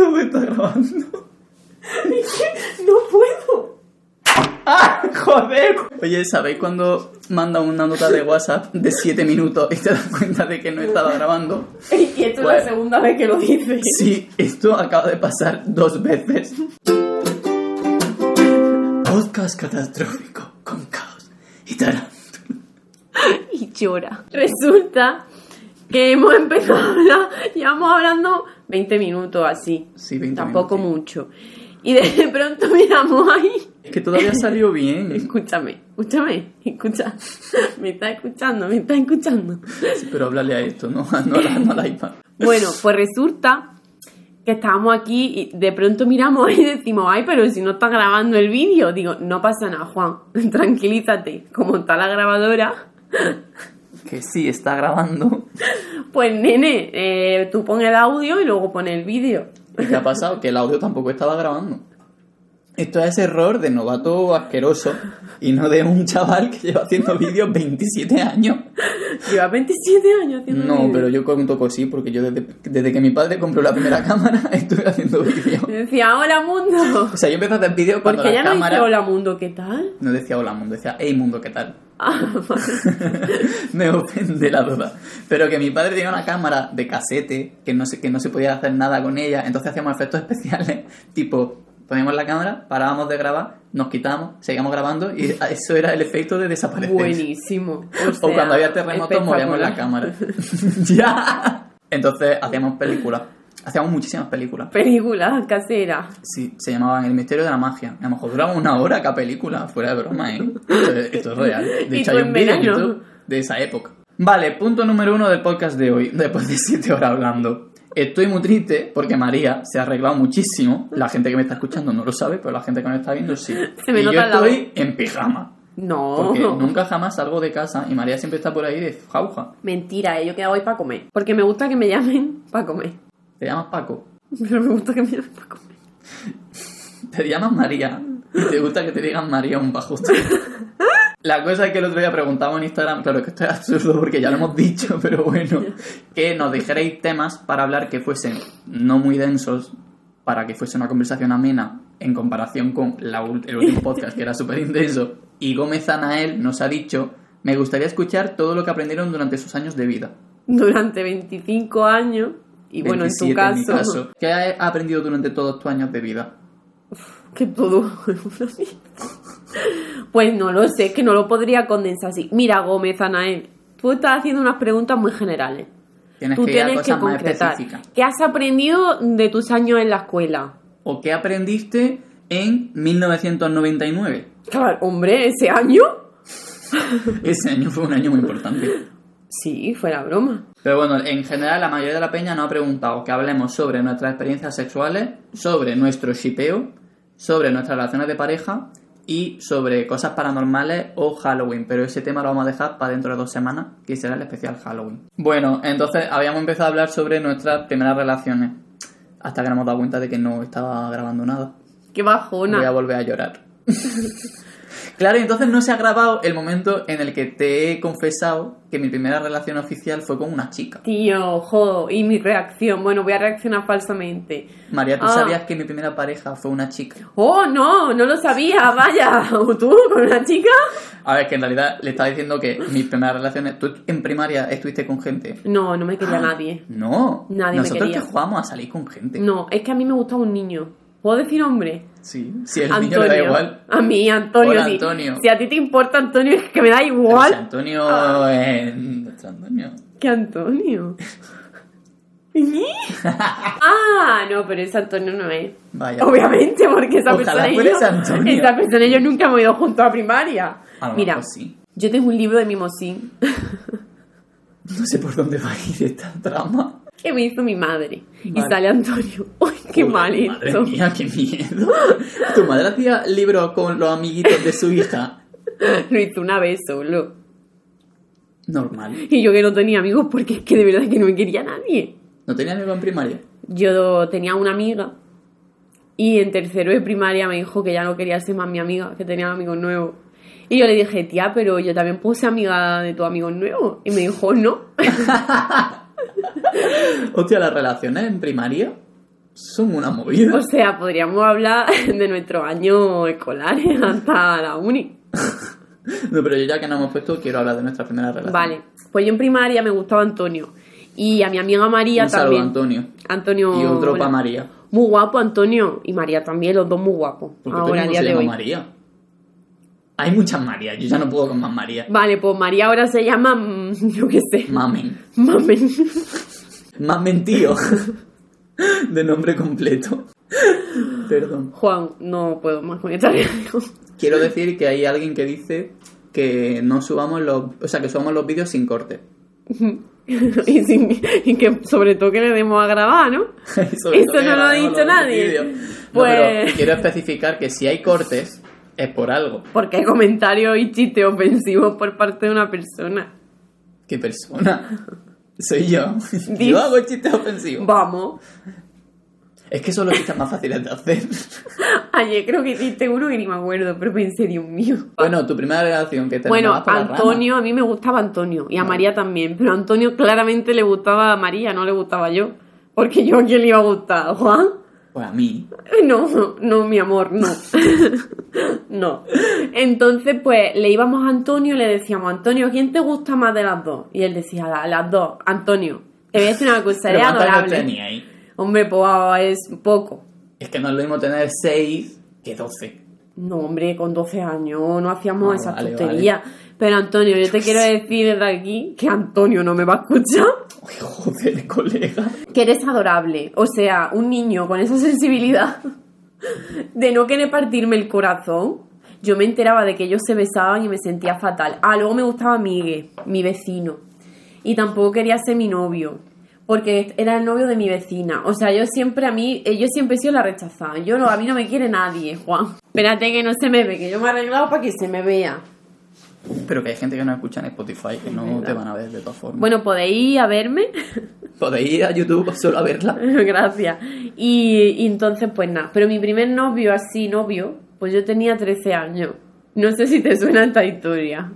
Todo está grabando. No puedo. ¡Ah! ¡Joder! Oye, ¿sabéis cuando manda una nota de WhatsApp de 7 minutos y te das cuenta de que no estaba grabando? Y esto es Pues- la segunda vez que lo dices. Sí, esto acaba de pasar dos veces. Podcast catastrófico con caos y. Y llora. Resulta que hemos empezado a hablar, llevamos hablando 20 minutos así. Sí, 20 Tampoco minutos. mucho. Y de pronto miramos ahí. Es que todavía salió bien. Escúchame, escúchame, escucha. Me está escuchando, me está escuchando. Sí, pero háblale a esto, no, no, a la- no a la iPad. Bueno, pues resulta que estábamos aquí y de pronto miramos y decimos, ay, pero si no está grabando el vídeo. Digo, no pasa nada, Juan, tranquilízate. Como está la grabadora, Que sí, está grabando. pues nene, eh, tú pon el audio y luego pon el vídeo. ¿Y qué ha pasado? Que el audio tampoco estaba grabando. Esto es error de novato asqueroso y no de un chaval que lleva haciendo vídeos 27 años. Lleva 27 años haciendo No, pero yo cuento que sí, porque yo desde, desde que mi padre compró la primera cámara estuve haciendo vídeos. Decía, hola mundo. O sea, yo empecé a hacer vídeos cuando Porque la ya no dice hola mundo, ¿qué tal? No decía hola mundo, decía hey mundo, ¿qué tal? Ah, vale. Me ofende la duda. Pero que mi padre tenía una cámara de casete que no, se, que no se podía hacer nada con ella, entonces hacíamos efectos especiales, tipo, poníamos la cámara, parábamos de grabar, nos quitábamos, seguíamos grabando y eso era el efecto de desaparecer. Buenísimo. O sea, cuando había terremotos movíamos la cámara. ¡Ya! Entonces hacíamos películas. Hacíamos muchísimas películas. Película casera. Sí, se llamaban El misterio de la magia. A lo mejor duraba una hora cada película, fuera de broma, ¿eh? Esto, es- esto es real. De hecho, hay un vídeo en. YouTube de esa época. Vale, punto número uno del podcast de hoy, después de siete horas hablando. Estoy muy triste porque María se ha arreglado muchísimo. La gente que me está escuchando no lo sabe, pero la gente que me está viendo sí. Se me y yo estoy en pijama. No. Porque nunca jamás salgo de casa y María siempre está por ahí de jauja. Mentira, eh, yo quedaba hoy para comer. Porque me gusta que me llamen para comer. Te llamas Paco. Pero me gusta que me llamen comer. Te llamas María y te gusta que te digan María un bajo. La cosa es que el otro día preguntamos en Instagram, claro que esto es absurdo porque ya lo hemos dicho, pero bueno, que nos dijerais temas para hablar que fuesen no muy densos, para que fuese una conversación amena en comparación con la el último podcast que era súper intenso. Y Gómez Anael nos ha dicho, me gustaría escuchar todo lo que aprendieron durante sus años de vida. Durante 25 años. Y bueno, en tu 27 caso. mi caso. ¿Qué has aprendido durante todos tus años de vida? Que todo. pues no lo sé, que no lo podría condensar así. Mira, Gómez Anael, tú estás haciendo unas preguntas muy generales. Tienes Tú que tienes que cosas más concretar. específicas. ¿Qué has aprendido de tus años en la escuela? ¿O qué aprendiste en 1999? Claro, hombre, ese año. Ese año fue un año muy importante. Sí, fuera broma. Pero bueno, en general la mayoría de la peña nos ha preguntado que hablemos sobre nuestras experiencias sexuales, sobre nuestro shipeo, sobre nuestras relaciones de pareja y sobre cosas paranormales o Halloween. Pero ese tema lo vamos a dejar para dentro de dos semanas, que será el especial Halloween. Bueno, entonces habíamos empezado a hablar sobre nuestras primeras relaciones. Hasta que nos hemos dado cuenta de que no estaba grabando nada. Qué bajona. Voy a volver a llorar. claro, y entonces no se ha grabado el momento en el que te he confesado que mi primera relación oficial fue con una chica. Tío, jodo, y mi reacción. Bueno, voy a reaccionar falsamente. María, ¿tú Ah. sabías que mi primera pareja fue una chica? Oh, no, no lo sabía, vaya. ¿Tú con una chica? A ver, que en realidad le estaba diciendo que mis primeras relaciones... ¿Tú en primaria estuviste con gente? No, no me quería nadie. No. Nadie me Nosotros quería. que jugamos a salir con gente. No, es que a mí me gustaba un niño. ¿Puedo decir hombre? Sí. Si el niño le da igual. A mí, Antonio. Hola, sí. Antonio. Si a ti te importa Antonio, es que me da Pero si igual. Antonio es nuestro Antonio. ¿Qué Antonio? ah, no, pero ese Antonio no es. Vaya. Obviamente, porque esa Ojalá persona fuera yo, Antonio. esa persona y yo nunca hemos ido juntos a primaria. A lo Mira, mejor sí. yo tengo un libro de mimosín No sé por dónde va a ir esta trama. Que me hizo mi madre. Y Vale. sale Antonio. ¡Uy, qué Uy, mal Madre esto! mía, qué miedo. ¿Tu madre hacía libros con los amiguitos de su hija? Lo hizo una vez solo. Normal. Y yo que no tenía amigos porque es que de verdad que no me quería nadie. ¿No tenía amigos en primaria? Yo tenía una amiga y en tercero de primaria me dijo que ya no quería ser más mi amiga, que tenía amigos nuevos. Y yo le dije, tía, pero yo también puedo ser amiga de tus amigos nuevos. Y me dijo, no. Hostia, las relaciones en primaria Son una movida. O sea, podríamos hablar de nuestros años escolares hasta la uni. No, pero yo ya que nos hemos puesto, quiero hablar de nuestra primera relación. Vale, pues yo en primaria me gustaba Antonio. Y a mi amiga María Un saludo, también. Antonio. Antonio. Y otro para María. Muy guapo, Antonio. Y María también, los dos muy guapos. ¿Por qué Ahora, a día se de llama hoy. María? Hay muchas Marías, yo ya no puedo con más María. Vale, pues María ahora se llama. mm, Yo qué sé. Mamen. Mamen. Mamen tío. De nombre completo. Perdón. Juan, no puedo más con esta. Quiero decir que hay alguien que dice que no subamos los... O sea, que subamos los vídeos sin corte. y, sin- y que sobre todo que le demos a grabar, ¿no? Eso no lo ha dicho nadie. No, Pues- pero quiero especificar que si hay cortes, es por algo. Porque hay comentarios y chistes ofensivos por parte de una persona. ¿Qué persona? Soy yo. Yo hago chistes ofensivos. Vamos. Es que son los chistes más fáciles de hacer. Ayer creo que hiciste uno que ni me acuerdo, pero pensé, Dios mío. Bueno, tu primera relación que te Bueno. Antonio, a mí me gustaba Antonio y a María también, pero a Antonio claramente le gustaba a María, no le gustaba yo. Porque yo a quién le iba a gustar, Juan. Pues a mí. No, no, mi amor, no. no. Entonces, pues le íbamos a Antonio y le decíamos, Antonio, ¿quién te gusta más de las dos? Y él decía, "La- las dos. Antonio, te voy a decir una cosa, ¿Pero eres adorable. teníais? Hombre, pues ah, es poco. Es que no es lo mismo tener 6 que 12. No, hombre, con 12 años no hacíamos Ah, esas vale, tonterías. Pero Antonio, yo te quiero decir desde aquí que Antonio no me va a escuchar. Joder, colega. Que eres adorable. O sea, un niño con esa sensibilidad de no querer partirme el corazón. Yo me enteraba de que ellos se besaban y me sentía fatal. Ah, luego me gustaba Migue, mi vecino. Y tampoco quería ser mi novio. Porque era el novio de mi vecina. O sea, yo siempre a mí, eh, yo siempre he sido la rechazada. Yo no, a mí no me quiere nadie, Juan. Espérate que no se me ve, que yo me he arreglado para que se me vea. Pero que hay gente que no escucha en Spotify, que no te van a ver de todas formas. Bueno, podéis ir a verme. Podéis ir a YouTube solo a verla. Gracias. Y, y entonces, pues nada. Pero mi primer novio, así novio, pues yo tenía 13 años. No sé si te suena esta historia.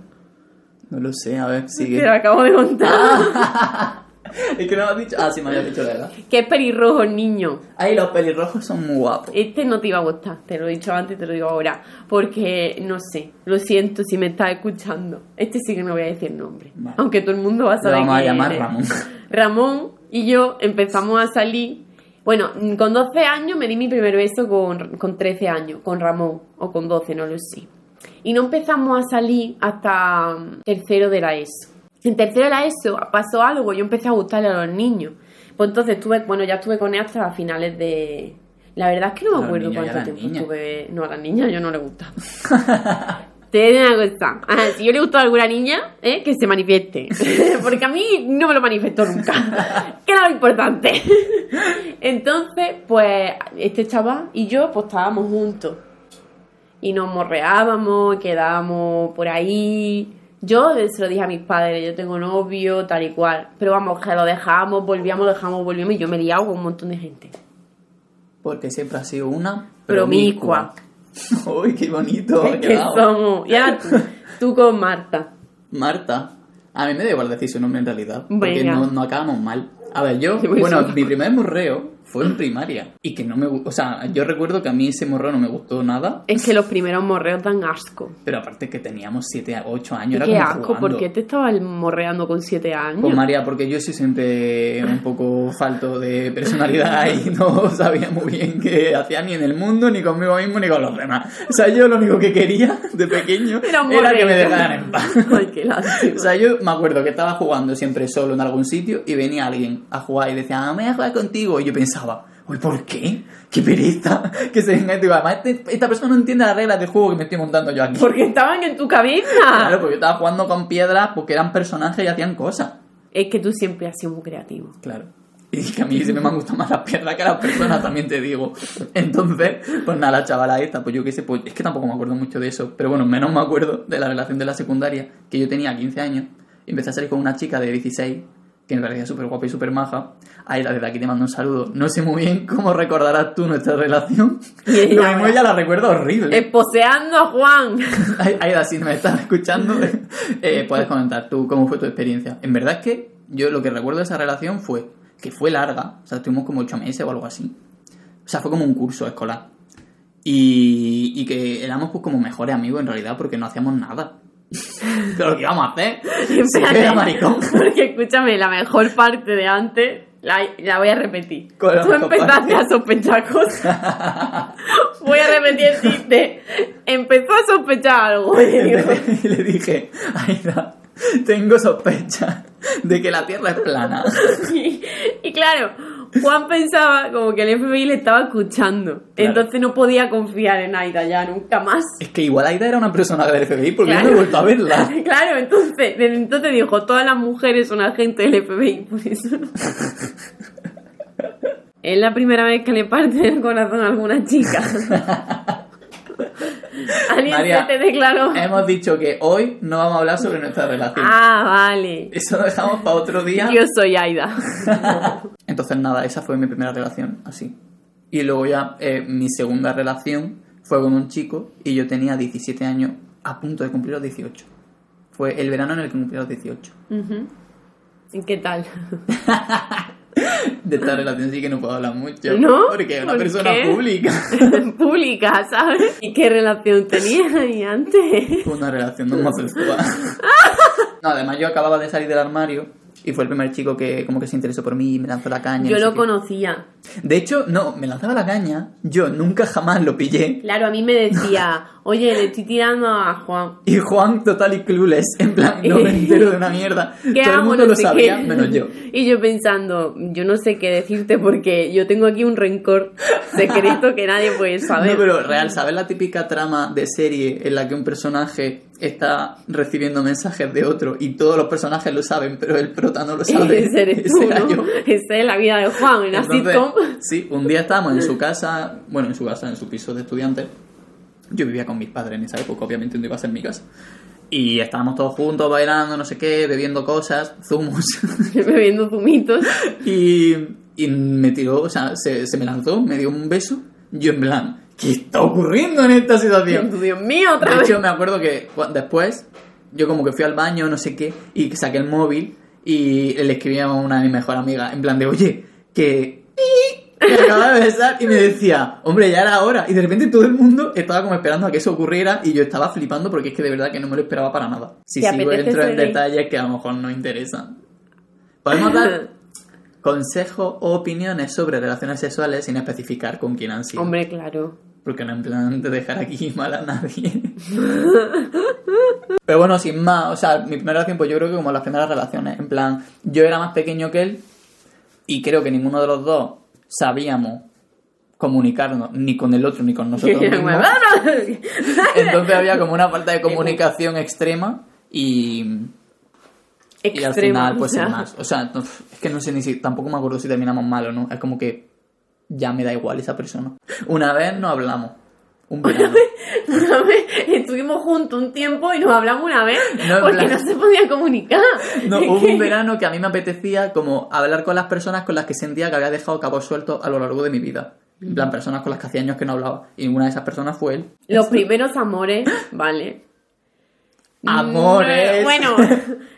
No lo sé, a ver, Te sigue. la acabo de contar. es que no me has dicho. Ah, sí, me habías dicho la edad. Que es pelirrojo el niño. Ay, los pelirrojos son muy guapos. Este no te iba a gustar, te lo he dicho antes y te lo digo ahora. Porque, no sé, lo siento si me estás escuchando. Este sí que no voy a decir nombre. Vale. Aunque todo el mundo va a Lo saber vamos a llamar eres. Ramón. Ramón y yo empezamos a salir. Bueno, con 12 años me di mi primer beso con, con 13 años, con Ramón, o con 12, no lo sé. Y no empezamos a salir hasta mm, tercero de la ESO. En tercero de la ESO pasó algo, yo empecé a gustarle a los niños. Pues entonces estuve, bueno, ya estuve con él hasta finales de... La verdad es que no me acuerdo cuánto las tiempo estuve... No, a las niñas yo no le gustaba. Te digo una cosa. Ajá, si yo le gustó a alguna niña, ¿eh? que se manifieste. Porque a mí no me lo manifestó nunca. que era lo importante. Entonces, pues, este chaval y yo, pues estábamos juntos. Y nos morreábamos, quedábamos por ahí. Yo se lo dije a mis padres, yo tengo novio, tal y cual. Pero vamos, que lo dejamos, volvíamos, lo dejamos, volvíamos. Y yo me he liado con un montón de gente. Porque siempre ha sido una Promiscua. Uy, qué bonito. quedado. somos. Y ahora tú, tú con Marta. Marta. A mí me da igual decir su nombre en realidad. Porque no, no acabamos mal. A ver, yo, bueno, mi primer morreo fue en primaria. Y que no me O sea, yo recuerdo que a mí ese morreo no me gustó nada. Es que los primeros morreos dan asco. Pero aparte que teníamos 7 8 años. Era qué como asco, jugando. ¿por qué te estabas morreando con siete años? Pues María, porque yo soy siempre un poco falto de personalidad y no sabía muy bien qué hacía ni en el mundo, ni conmigo mismo, ni con los demás. O sea, yo lo único que quería de pequeño Era era, que me dejaran en paz. Ay, qué lástima. O sea, yo me acuerdo que estaba jugando siempre solo en algún sitio y venía alguien a jugar y decía, ah, me voy a jugar contigo. Y yo pensaba, uy, ¿por qué? ¡Qué pereza! Que se venga y digo, además, este- esta persona no entiende las reglas del juego que me estoy montando yo aquí. Porque estaban en tu cabeza. Claro, porque yo estaba jugando con piedras porque eran personajes y hacían cosas. Es que tú siempre has sido muy creativo. Claro. Y que a mí siempre me han gustado más las piedras que las personas, también te digo. Entonces, pues nada, la chavala esta, pues yo qué sé, pues es que tampoco me acuerdo mucho de eso, pero bueno, menos me acuerdo de la relación de la secundaria, que yo tenía 15 años, y empecé a salir con una chica de 16, que me parecía súper guapa y súper maja. Ahí desde aquí te mando un saludo. No sé muy bien cómo recordarás tú nuestra relación. Ella Lo mismo ella la recuerdo horrible. Esposeando a Juan. Ay- Aida, si me estás escuchando, eh, puedes comentar tú cómo fue tu experiencia. En verdad es que yo lo que recuerdo de esa relación fue que fue larga, o sea, estuvimos como ocho meses o algo así. O sea, fue como un curso escolar. Y, y que éramos pues como mejores amigos en realidad porque no hacíamos nada. Lo que íbamos a hacer. Maricón. Porque escúchame, la mejor parte de antes la, la voy a repetir. ¿Cuál es la Tú empezaste parte? a sospechar cosas. voy a repetir el chiste. Empezó a sospechar algo. Y digo, Y le dije, Aida, tengo sospecha de que la Tierra es plana. y, y claro, Juan pensaba como que el FBI le estaba escuchando. Claro. Entonces no podía confiar en Aida ya nunca más. Es que igual Aida era una persona del FBI porque yo Claro. no he vuelto a verla. Claro, entonces, desde entonces dijo, todas las mujeres son agentes del FBI, por eso no. Es la primera vez que le parte el corazón a alguna chica. Alguien María, se te declaró. Hemos dicho que hoy no vamos a hablar sobre nuestra relación. Ah, vale. Eso lo dejamos para otro día. Yo soy Aida. Entonces, nada, esa fue mi primera relación, así. Y luego ya eh, mi segunda relación fue con un chico y yo tenía 17 años a punto de cumplir los 18. Fue el verano en el que cumplí los 18. Ujú. ¿Y qué tal? De esta relación sí que no puedo hablar mucho. ¿No? Porque es una ¿Por persona qué? pública. Pública, ¿sabes? ¿Y qué relación tenías ahí antes? Una relación de homosexual. No, además yo acababa de salir del armario y fue el primer chico que como que se interesó por mí y me lanzó la caña. Yo no sé lo qué. conocía. De hecho, no, me lanzaba la caña, yo nunca jamás lo pillé. Claro, a mí me decía, oye, le estoy tirando a Juan. Y Juan total y clueless, en plan, no me entero de una mierda. ¿Qué Todo el mundo No lo sabía, qué. menos yo. Y yo pensando, yo no sé qué decirte porque yo tengo aquí un rencor secreto que nadie puede saber. No, pero real, ¿sabes la típica trama de serie en la que un personaje está recibiendo mensajes de otro y todos los personajes lo saben, pero el prota no lo sabe? Ese eres tú, Ese era ¿no? yo. Esa es la vida de Juan en la Entonces, sitcom. sí, un día estábamos en su casa, bueno, en su casa, en su piso de estudiante. Yo vivía con mis padres en esa época, obviamente no iba a ser mi casa. Y estábamos todos juntos bailando, no sé qué, bebiendo cosas, zumos. Bebiendo zumitos. y, y me tiró, o sea, se, se me lanzó, me dio un beso. Yo en plan, ¿qué está ocurriendo en esta situación? Dios mío, otra De vez. hecho, me acuerdo que después, yo como que fui al baño, no sé qué, y saqué el móvil y le escribí a una de mis mejores amigas, en plan de, oye, que... Me acaba de besar y me decía, hombre, ya era hora. Y de repente todo el mundo estaba como esperando a que eso ocurriera y yo estaba flipando porque es que de verdad que no me lo esperaba para nada. Si ¿Te sigo apetece entro en detalles que a lo mejor no interesan. Podemos dar consejos o opiniones sobre relaciones sexuales sin especificar con quién han sido. Hombre, claro. Porque no en plan de dejar aquí mal a nadie. Pero bueno, sin más, o sea, mi primera relación, pues yo creo que como las primeras relaciones, en plan, yo era más pequeño que él y creo que ninguno de los dos sabíamos comunicarnos ni con el otro ni con nosotros mismos. Entonces había como una falta de comunicación extrema y, y al Extremo, final, pues o sea. sin más. O sea, no, es que no sé ni si, tampoco me acuerdo si terminamos mal o no. Es como que ya me da igual esa persona. Una vez no hablamos. Un verano. Una vez estuvimos juntos un tiempo y nos hablamos una vez No, porque plan- no se podía comunicar. No, hubo un verano que a mí me apetecía como hablar con las personas con las que sentía que había dejado cabos sueltos a lo largo de mi vida. En plan, personas con las que hacía años que no hablaba. Y una de esas personas fue él. Los primeros amores, vale. Amores. Bueno,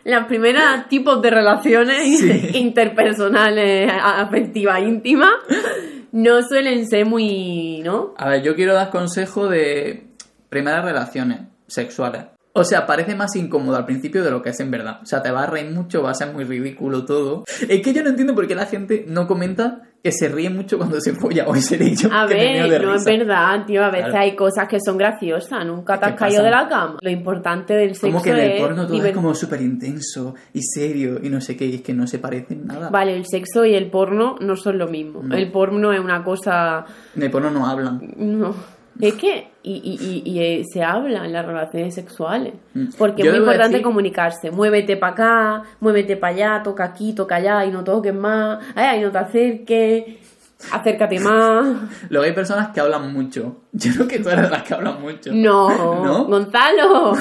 los primeros tipos de relaciones Sí. interpersonales, afectivas, íntimas, no suelen ser muy, ¿no? A ver, yo quiero dar consejo de primeras relaciones sexuales. O sea, parece más incómodo al principio de lo que es en verdad. O sea, te va a reír mucho, va a ser muy ridículo todo. Es que yo no entiendo por qué la gente no comenta que se ríe mucho cuando se folla. Hoy seré yo A que me meo de ver, no es verdad, tío. A veces Claro. hay cosas que son graciosas. Nunca te ¿Qué has caído de la cama. Lo importante del sexo Como que en el es porno todo es como súper intenso y serio y no sé qué, y es que no se parecen nada. Vale, el sexo y el porno no son lo mismo. No. El porno es una cosa... En el porno no hablan. No. Es que... Y, y, y, y, eh, se habla en las relaciones sexuales. Mm. Porque Yo es muy importante decir- comunicarse. Muévete para acá, muévete para allá, toca aquí, toca allá y no toques más. Ay, ay, no te acerques. Acércate más. Luego hay personas que hablan mucho. Yo creo que tú eres las que hablan mucho. No, ¿No? Gonzalo.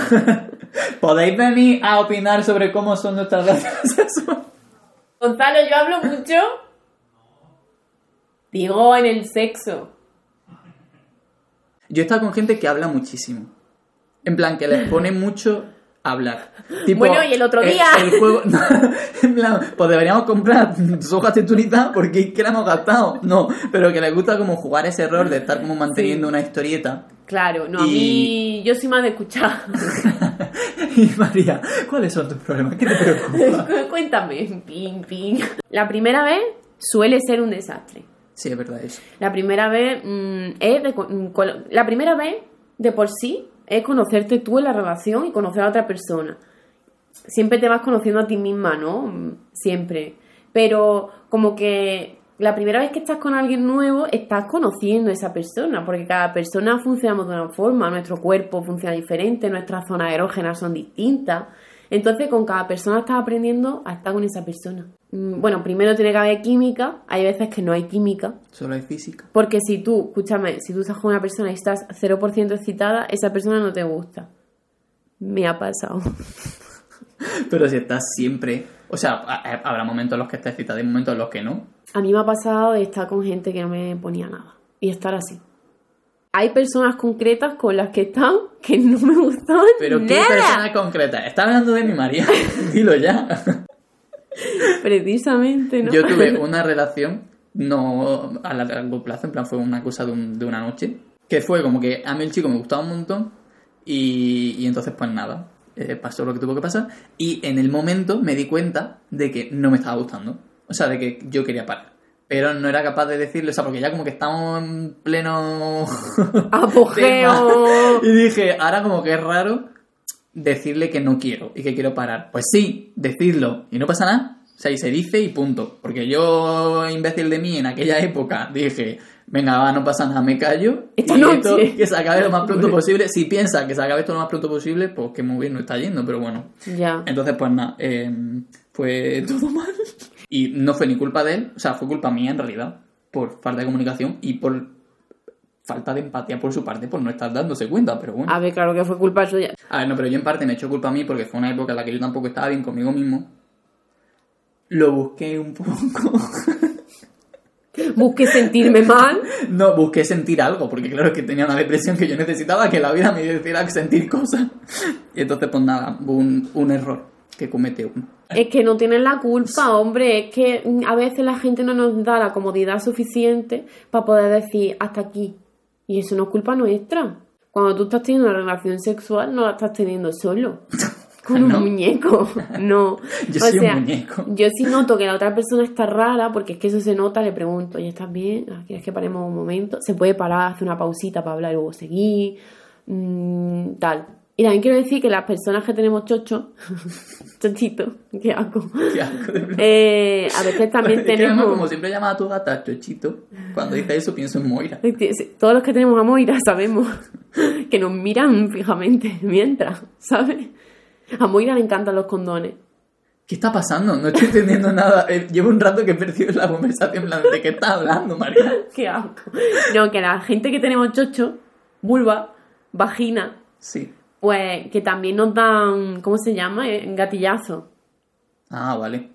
¿Podéis venir a opinar sobre cómo son nuestras relaciones sexuales? Gonzalo, yo hablo mucho. Digo, en el sexo. Yo he estado con gente que habla muchísimo. En plan, que les pone mucho hablar. Tipo, Bueno, y el otro día. El, juego. en plan, pues deberíamos comprar soja porque es que la hemos gastado. No, pero que les gusta como jugar ese rol de estar como manteniendo una historieta. Claro, no, a Y- mí yo soy más de escuchar. y María, ¿cuáles son tus problemas? ¿Qué te preocupa? Cu- Cuéntame, ping, ping. La primera vez suele ser un desastre. Sí, es verdad eso. La primera vez mm, es de mm, la primera vez de por sí es conocerte tú en la relación y conocer a otra persona. Siempre te vas conociendo a ti misma, ¿no? Mm, Siempre. Pero como que la primera vez que estás con alguien nuevo, estás conociendo a esa persona, porque cada persona funcionamos de una forma, nuestro cuerpo funciona diferente, nuestras zonas erógenas son distintas. Entonces, con cada persona estás aprendiendo a estar con esa persona. Mm, Bueno, primero tiene que haber química, hay veces que no hay química, Solo hay física. porque si tú, escúchame, si tú estás con una persona y estás 0% excitada, esa persona no te gusta. Me ha pasado. Pero si estás siempre. O sea, ha- ha- habrá momentos en los que estés excitada y momentos en los que no. A mí me ha pasado de estar con gente que no me ponía nada y estar así. Hay personas concretas con las que estado que no me gustaban Pero ¿qué nada. persona concreta? Está hablando de mi María. Dilo ya. Precisamente, ¿no? Yo tuve una relación no a largo plazo, en plan fue una cosa de, un- de una noche, que fue como que a mí el chico me gustaba un montón y, y entonces pues nada, eh, pasó lo que tuvo que pasar y en el momento me di cuenta de que no me estaba gustando, o sea, de que yo quería parar. Pero no era capaz de decirle, o sea, porque ya como que estamos en pleno Apogeo. Y dije, ahora como que es raro decirle que no quiero y que quiero parar. Pues sí, decirlo y no pasa nada. O sea, y se dice y punto. Porque yo, imbécil de mí, en aquella época dije, venga, va, no pasa nada, me callo. Esta y noche. esto que se acabe lo más pronto posible. Si piensa que se acabe esto lo más pronto posible, pues que muy bien no está yendo, pero bueno. Ya. Entonces, pues nada, eh, fue todo mal. Y no fue ni culpa de él, o sea, fue culpa mía en realidad, por falta de comunicación y por falta de empatía por su parte, por no estar dándose cuenta, pero bueno. A ver, claro que fue culpa suya. A ver, no, pero yo en parte me echo culpa a mí porque fue una época en la que yo tampoco estaba bien conmigo mismo. Lo busqué un poco. Busqué sentirme mal. No, busqué sentir algo, porque claro que tenía una depresión que yo necesitaba que la vida me hiciera sentir cosas. Y entonces, pues nada, un, un error que comete uno. Es que no tienen la culpa, hombre. Es que a veces la gente no nos da la comodidad suficiente para poder decir hasta aquí. Y eso no es culpa nuestra. Cuando tú estás teniendo una relación sexual, no la estás teniendo solo. Con un No. muñeco. No. Yo O soy sea, un muñeco. Yo sí noto que la otra persona está rara, porque es que eso se nota, le pregunto, ¿ya estás bien? Ah, ¿Quieres que paremos un momento? Se puede parar, hacer una pausita para hablar y luego seguir. Mm, tal. Y también quiero decir que las personas que tenemos chocho, chochito, qué asco, Qué asco, de verdad. eh, a veces también que tenemos... como siempre llama a tu gata Chochito, cuando dice eso pienso en Moira. Todos los que tenemos a Moira sabemos que nos miran fijamente mientras, ¿sabes? A Moira le encantan los condones. ¿Qué está pasando? No estoy entendiendo nada. Eh, Llevo un rato que he perdido la conversación. en plan, ¿De qué estás hablando, María? Qué asco. No, que la gente que tenemos chocho, vulva, vagina, Sí. Pues que también nos dan, ¿cómo se llama? Eh, Gatillazo. Ah, vale.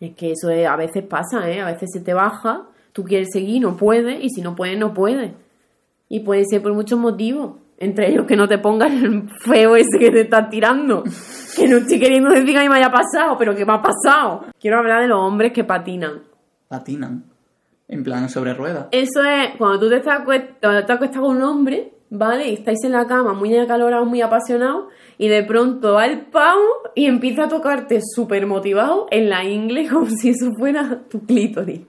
Es que eso es- a veces pasa, ¿eh? A veces se te baja, tú quieres seguir, no puedes, y si no puedes, no puedes. Y puede ser por muchos motivos. Entre ellos que no te pongas el feo ese que te estás tirando. Que no estoy queriendo decir que a mí me haya pasado, pero que me ha pasado. Quiero hablar de los hombres que patinan. Patinan. En plan, sobre ruedas. Eso es cuando tú te estás cuando te con un hombre, ¿vale? Y estáis en la cama muy acalorados, muy apasionados, y de pronto va el pavo y empieza a tocarte súper motivado en la ingle como si eso fuera tu clítoris,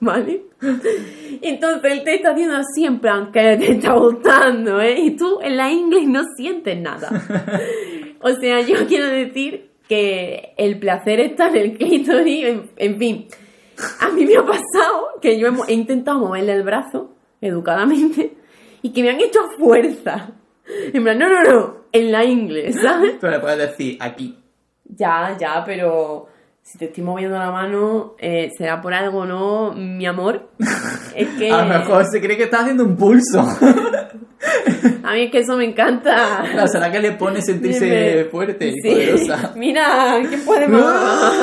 ¿vale? Entonces él te está haciendo así en plan que te está gustando, ¿eh? Y tú en la ingle no sientes nada. O sea, yo quiero decir que el placer está en el clítoris, en, en fin. A mí me ha pasado que yo he intentado moverle el brazo educadamente y que me han hecho a fuerza. En plan, no, no, no, en la ingle, ¿sabes? Pero le puedes decir aquí. Ya, ya, pero si te estoy moviendo la mano, eh, será por algo, ¿no? Mi amor. Es que A lo mejor se cree que está haciendo un pulso. a mí es que eso me encanta. Claro, ¿Será que le pone sentirse Dime. fuerte y Sí. poderosa? Mira, ¿quién puede más?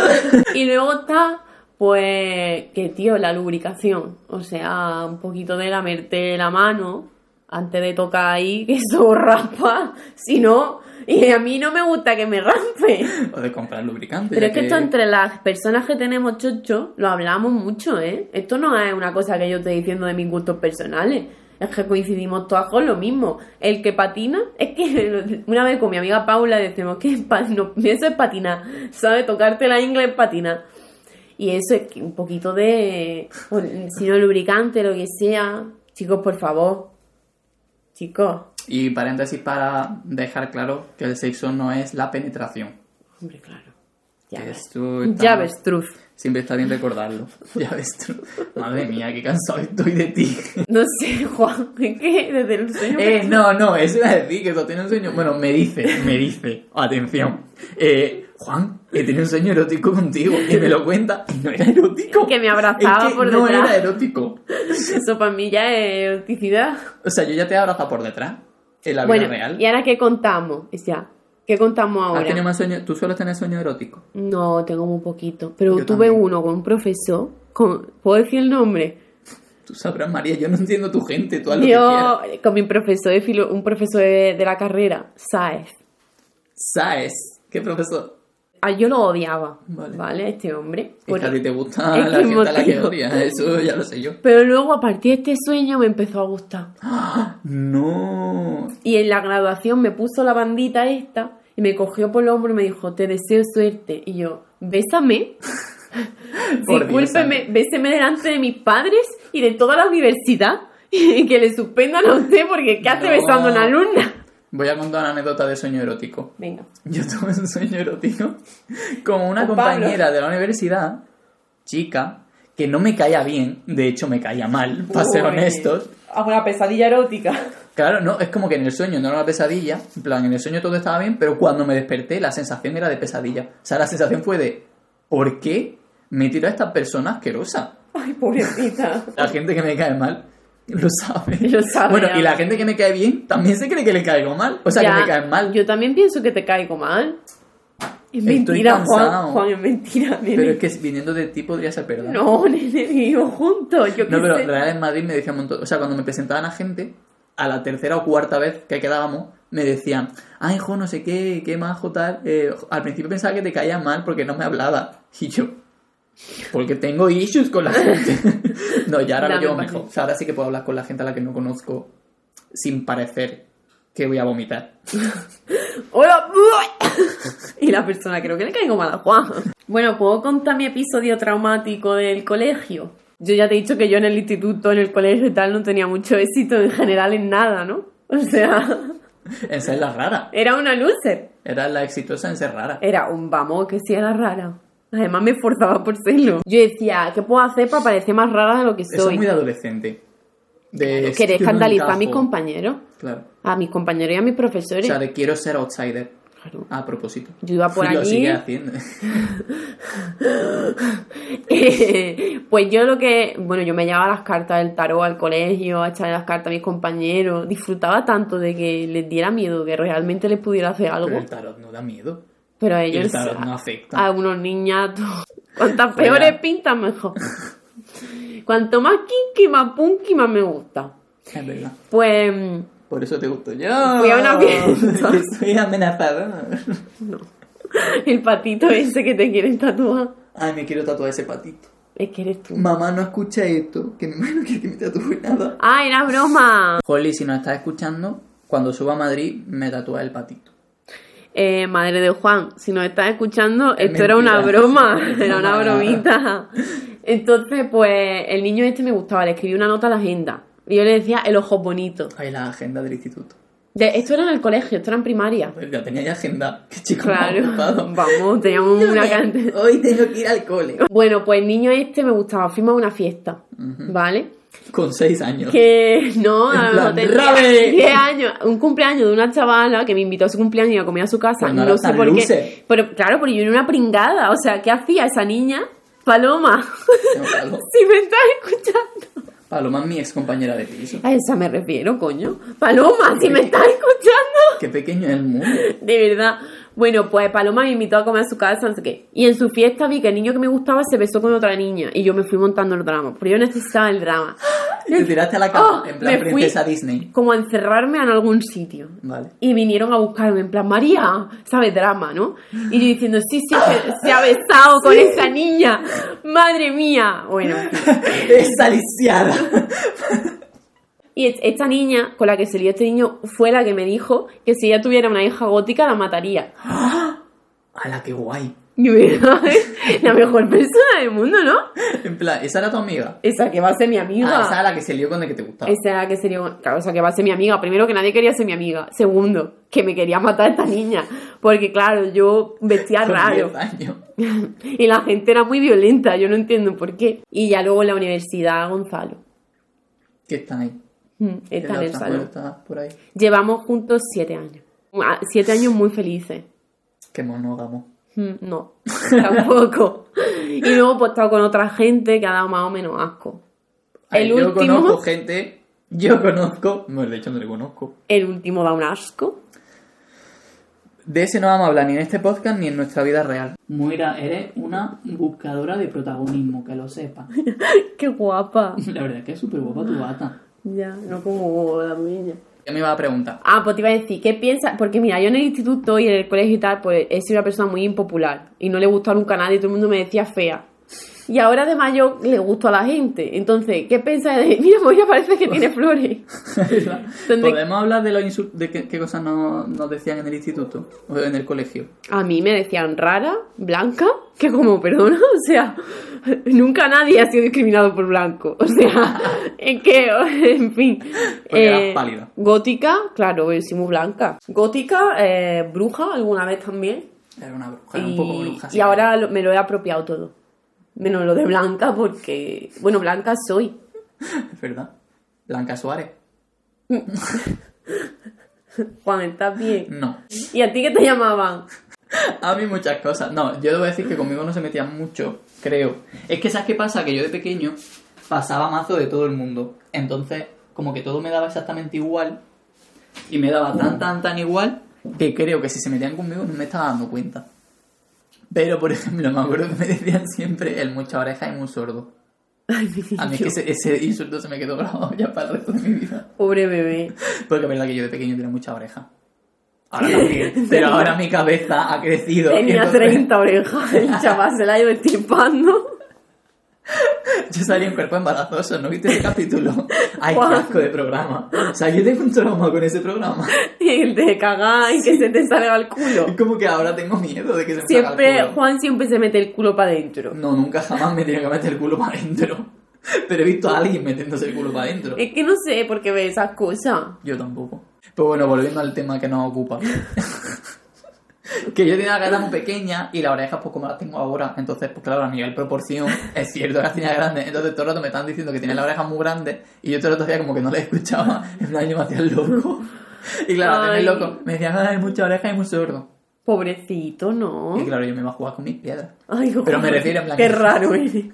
y luego está, pues, que tío, la lubricación. O sea, un poquito de lamerte la mano antes de tocar ahí, que eso raspa, si no, y a mí no me gusta que me raspe. O de comprar lubricante. Pero es que esto entre las personas que tenemos chocho, lo hablamos mucho, ¿eh? Esto no es una cosa que yo estoy diciendo de mis gustos personales. Es que coincidimos todas con lo mismo. El que patina, es que una vez con mi amiga Paula decimos que no, eso es patinar, ¿sabes? Tocarte la inglés es patinar. Y eso es que un poquito de, o, si no lubricante, lo que sea. Chicos, por favor. Chicos. Y paréntesis para dejar claro que el sexo no es la penetración. Hombre, claro. Ya Que ves. Ya ves, truth. Siempre está bien recordarlo. Ya ves. Madre mía, qué cansado estoy de ti. No sé, Juan, que desde el sueño... Eh, no, no, eso iba a decir que tú tienes un sueño. Bueno, me dice, me dice, atención. Eh, Juan, he tenido un sueño erótico contigo y me lo cuenta y no era erótico. Que me abrazaba Es que por no detrás. era erótico. Eso para mí ya es eroticidad. O sea, yo ya te he abrazado por detrás. En la vida real. ¿y ahora qué contamos? O sea, ¿qué contamos ¿Has ahora? tenido más sueños? ¿Tú sueles tener sueños eróticos? No, tengo muy poquito. Pero Yo tuve también. uno con un profesor. Con... ¿Puedo decir el nombre? Tú sabrás, María, yo no entiendo tu gente, tú haz lo que quieras. Yo, con mi profesor de filo, un profesor de, de la carrera, Saez. ¿Sabes? ¿Qué profesor? Ah, yo lo odiaba, Vale. ¿vale? Este hombre. Es que a ti te gusta Es la gente a la que odias, eso ya lo sé yo. Pero luego, a partir de este sueño, me empezó a gustar. No. Y en la graduación me puso la bandita esta y me cogió por el hombro y me dijo, te deseo suerte. Y yo, bésame. Discúlpeme, béseme delante de mis padres y de toda la universidad. Y que le suspendan a usted porque ¿qué hace No. besando a una alumna? Voy a contar una anécdota de sueño erótico. Venga. Yo tuve un sueño erótico con una Con compañera de la universidad, chica, que no me caía bien, de hecho me caía mal, para ser honestos. Hago una pesadilla erótica. Claro, no, es como que en el sueño no era una pesadilla, en plan, en el sueño todo estaba bien, pero cuando me desperté la sensación era de pesadilla. O sea, la sensación fue de, ¿por qué me tiró a esta persona asquerosa? Ay, pobrecita. La gente que me cae mal lo sabe. Lo sabe, Bueno, ya. y la gente que me cae bien también se cree que le caigo mal. O sea, Ya, que me caen mal. Yo también pienso que te caigo mal. Es Estoy mentira, Juan. cansado. Juan, es mentira. Nene. Pero es que viniendo de ti podría ser verdad. No, nene, vivimos juntos. Yo No, pero sé. Real en Madrid me decían un montón. O sea, cuando me presentaban a gente, a la tercera o cuarta vez que quedábamos, me decían, ay, hijo, no sé qué, qué majo tal. Eh, al principio pensaba que te caía mal porque no me hablaba. Y yo, porque tengo issues con la gente. no, ya ahora lo llevo un mejor. O sea, ahora sí que puedo hablar con la gente a la que no conozco sin parecer que voy a vomitar. ¡Hola! y la persona creo que le caigo mal a Juan. Bueno, ¿puedo contar mi episodio traumático del colegio? Yo ya te he dicho que yo en el instituto, en el colegio y tal, no tenía mucho éxito en general en nada, ¿no? O sea, Esa es la rara. era una loser. Era la exitosa en ser rara. Era un vamos que sí era rara. Además me esforzaba por serlo. Yo decía, ¿qué puedo hacer para parecer más rara de lo que Eso es soy? muy adolescente. De, Querer "Es que no escandalizar a mis encajo". compañeros, Claro. a mis compañeros y a mis O profesores. sea, de quiero ser outsider. Claro. A propósito. Yo iba por lo sigue haciendo. pues yo lo que, bueno, yo me llevaba las cartas del tarot al colegio, a echarle las cartas a mis compañeros, disfrutaba tanto de que les diera miedo, que realmente les pudiera hacer algo, Pero el tarot no da miedo. Pero a ellos, el tarot no a, afecta. a unos niñatos, cuantas Fuera. peores pintan mejor. Cuanto más kinky, más punky, más me gusta. Es verdad. Pues, Por eso te gusto yo. Fui a una fiesta. Que soy amenazador. el patito ese que te quieren tatuar, Ay, me quiero tatuar ese patito. es que eres tú. Mamá, no escucha esto. Que mi mamá no quiere que me tatúe nada. ¡Ah, era broma! Holly, si nos estás escuchando, cuando suba a Madrid, me tatúa el patito. Eh, madre de Juan, si nos estás escuchando, Es esto era una broma, era una bromita. Entonces, pues, el niño este me gustaba, le escribí una nota a la agenda. Y yo le decía el ojo bonito. Ay, la agenda del instituto. De- esto era en el colegio, esto era en primaria. Pues ya tenía ya agenda. Qué chico Claro, vamos, teníamos una cantidad. Hoy tengo que ir al cole. Bueno, pues el niño este me gustaba, fuimos a una fiesta, ¿vale? Con seis años. Que no, En lo plan, ¡Rabe! 10 años, un cumpleaños de una chavala que me invitó a su cumpleaños y a comer a su casa, no no, sé por qué. Pero claro, pero yo era una pringada, o sea, ¿qué hacía esa niña? Paloma, No, Palo- si me estás escuchando. Paloma es mi ex compañera de piso. A esa me refiero, coño. Paloma, si me estás escuchando. Qué pequeño es el mundo. De verdad. Bueno, pues Paloma me invitó a comer a su casa, no sé qué. Y en su fiesta vi que el niño que me gustaba se besó con otra niña. Y yo me fui montando el drama. Pero yo necesitaba el drama. Te tiraste a la cama, Oh, en plan me fui princesa Disney. como a encerrarme en algún sitio. Vale. Y vinieron a buscarme en plan, María, ¿sabes? Drama, ¿no? Y yo diciendo, sí, sí, se ha besado con esa niña. Madre mía. Bueno. Esa lisiada. Y esta niña con la que se lió este niño fue la que me dijo que si ella tuviera una hija gótica la mataría. ¡Hala, qué guay! Y yo, "Mira, la mejor persona del mundo, ¿no? En plan, esa era tu amiga. Esa que va a ser mi amiga. Ah, esa era la que se lió con el que te gustaba. Esa era que sería, claro, o sea, que va a ser mi amiga. Primero, que nadie quería ser mi amiga. Segundo, que me quería matar esta niña. Porque, claro, yo vestía raro. 10 años. y la gente era muy violenta. Yo no entiendo por qué. Y ya luego en la universidad, Gonzalo. Que están ahí. Mm, Está en el salón. puerta por ahí. Llevamos juntos siete años. Ah, Siete años muy felices. Qué monógamo. No, tampoco. Y luego pues he estado con otra gente que ha dado más o menos asco. Ay, El yo último, conozco gente. Yo conozco. Bueno, de hecho no le conozco. el último da un asco. De ese no vamos a hablar ni en este podcast ni en nuestra vida real. Moira, eres una buscadora de protagonismo, que lo sepa. Qué guapa. La verdad es que es súper guapa tu bata. Ya, no como la mía. Ya me iba a preguntar. Ah, pues te iba a decir, ¿qué piensas? Porque mira, yo en el instituto y en el colegio y tal, pues he sido una persona muy impopular y no le gustaba nunca a nadie, todo el mundo me decía fea. Y ahora de mayo le gusto a la gente. Entonces, ¿qué piensas de.? Mira, Moira parece que tiene flores. ¿Dónde- ¿Podemos hablar de los de qué, qué cosas nos, nos decían en el instituto o en el colegio? A mí me decían rara, blanca, que como, perdona, o sea, nunca nadie ha sido discriminado por blanco. O sea, en que, en fin. Porque eras pálida. Gótica, claro, soy muy blanca. Gótica, eh, bruja, alguna vez también. Era una bruja, era y, un poco bruja. y ahora me lo he apropiado todo. Menos lo de blanca, porque, bueno, blanca soy. Es verdad. Blanca Suárez. Juan, ¿estás bien? No. ¿Y a ti qué te llamaban? A mí muchas cosas. No, yo debo decir que conmigo no se metían mucho, creo. Es que, ¿sabes qué pasa? Que yo de pequeño pasaba mazo de todo el mundo. Entonces, como que todo me daba exactamente igual. Y me daba tan, tan, tan igual que creo que si se metían conmigo no me estaba dando cuenta. Pero, por ejemplo, me acuerdo que me decían siempre el mucha oreja y muy sordo. Ay, A mí es que ese, ese insulto se me quedó grabado ya para el resto de mi vida. Pobre bebé. Porque es verdad que yo de pequeño tenía mucha oreja. Ahora también. Pero ahora mi cabeza ha crecido. Tenía entonces 30 orejas, el chaval se la ha ido estirpando. Yo salí en cuerpo embarazoso, ¿no viste ese capítulo? Ay, qué asco de programa. O sea, yo tengo un trauma con ese programa. Y el de cagar y que se te salga el Es culo. como que ahora tengo miedo de que se me salga el Siempre, culo. Juan siempre se mete el culo para adentro. No, nunca jamás me tiene que meter el culo para adentro. Pero he visto a alguien metiéndose el culo para adentro. Es que no sé por qué ve esas cosas. Yo tampoco. Pero bueno, volviendo al tema que nos ocupa. Que yo tenía la cara muy pequeña y las orejas pues como las tengo ahora. Entonces, pues claro, a nivel proporción es cierto que las tenía grandes. Entonces todo el rato me estaban diciendo que tenía las orejas muy grandes y yo todo el rato hacía como que no les escuchaba. En plan, yo me hacía el loco. Y claro, el loco. Me decían, ay, mucha oreja y muy sordo. Pobrecito, ¿no? Y claro, yo me iba a jugar con mis piedras. Ay, Pero me refiero en plan Qué que- raro eres.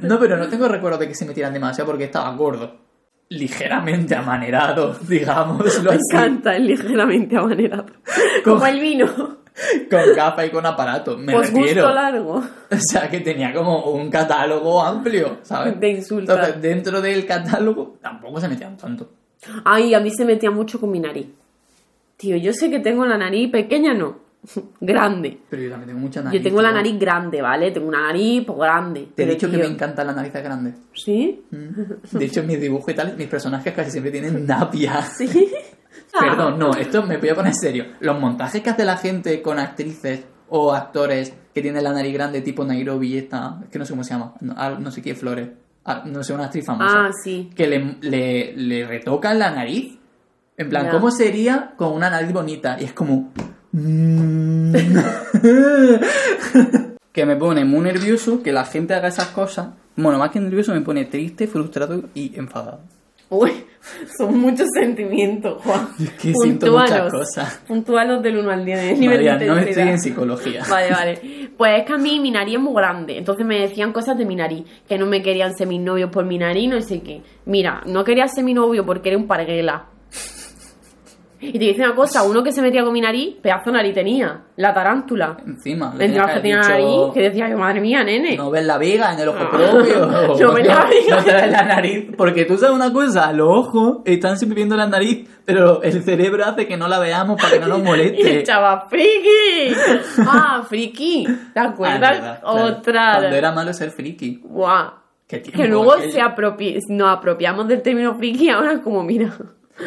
No, pero no tengo recuerdo de que se metieran demasiado porque estaba gordo. Ligeramente amanerado, digámoslo Me así. encanta, es ligeramente amanerado. Como- Como el vino. Con gafas y con aparato, me Pues refiero. gusto largo. O sea, que tenía como un catálogo amplio, ¿sabes? De insultar. Entonces, dentro del catálogo tampoco se metían tanto. Ay, a mí se metía mucho con mi nariz. Tío, yo sé que tengo la nariz pequeña, no. Grande. Pero yo también tengo mucha nariz. Yo tengo la nariz grande, ¿vale? Tengo una nariz pues, grande. Te he Pero, dicho que me encantan las narices grandes. ¿Sí? Mm. De hecho, en mis dibujos y tal, mis personajes casi siempre tienen napia. ¿Sí? Perdón, no, esto me voy a poner serio. Los montajes que hace la gente con actrices o actores que tienen la nariz grande, tipo Nairobi esta, es que no sé cómo se llama, no, ah, no sé qué, Flores, Ah, no sé, una actriz famosa, Ah, sí. que le, le, le retocan la nariz. En plan. ¿cómo sería con una nariz bonita? Y es como... mm. que me pone muy nervioso que la gente haga esas cosas. Bueno, más que nervioso me pone triste, frustrado y enfadado. Uy, son muchos sentimientos, Juan. Es que siento muchas cosas. Puntúalos del 1 al 10. de nivel María, de no estoy en psicología. Vale, vale. Pues es que a mí mi nariz es muy grande. Entonces me decían cosas de mi nariz. Que no me querían ser mis novios por mi nariz, no sé qué. Mira, no quería ser mi novio porque era un parguela. Y te dice una cosa, uno que se metía con mi nariz, pedazo de nariz tenía, la tarántula. Encima. Encima que tenía la nariz, que decía yo, madre mía, nene. No ves la viga en el ojo No. propio. No ves la viga. No te ves la nariz. Porque tú sabes una cosa, los ojos están siempre viendo la nariz, pero el cerebro hace que no la veamos para que no nos Y el moleste. chaval, friki. Ah, friki. ¿Te Ah, acuerdas? claro. Otra. Cuando era malo ser friki. Guau. Que luego aquello. se apropie- nos apropiamos del término friki ahora como, mira.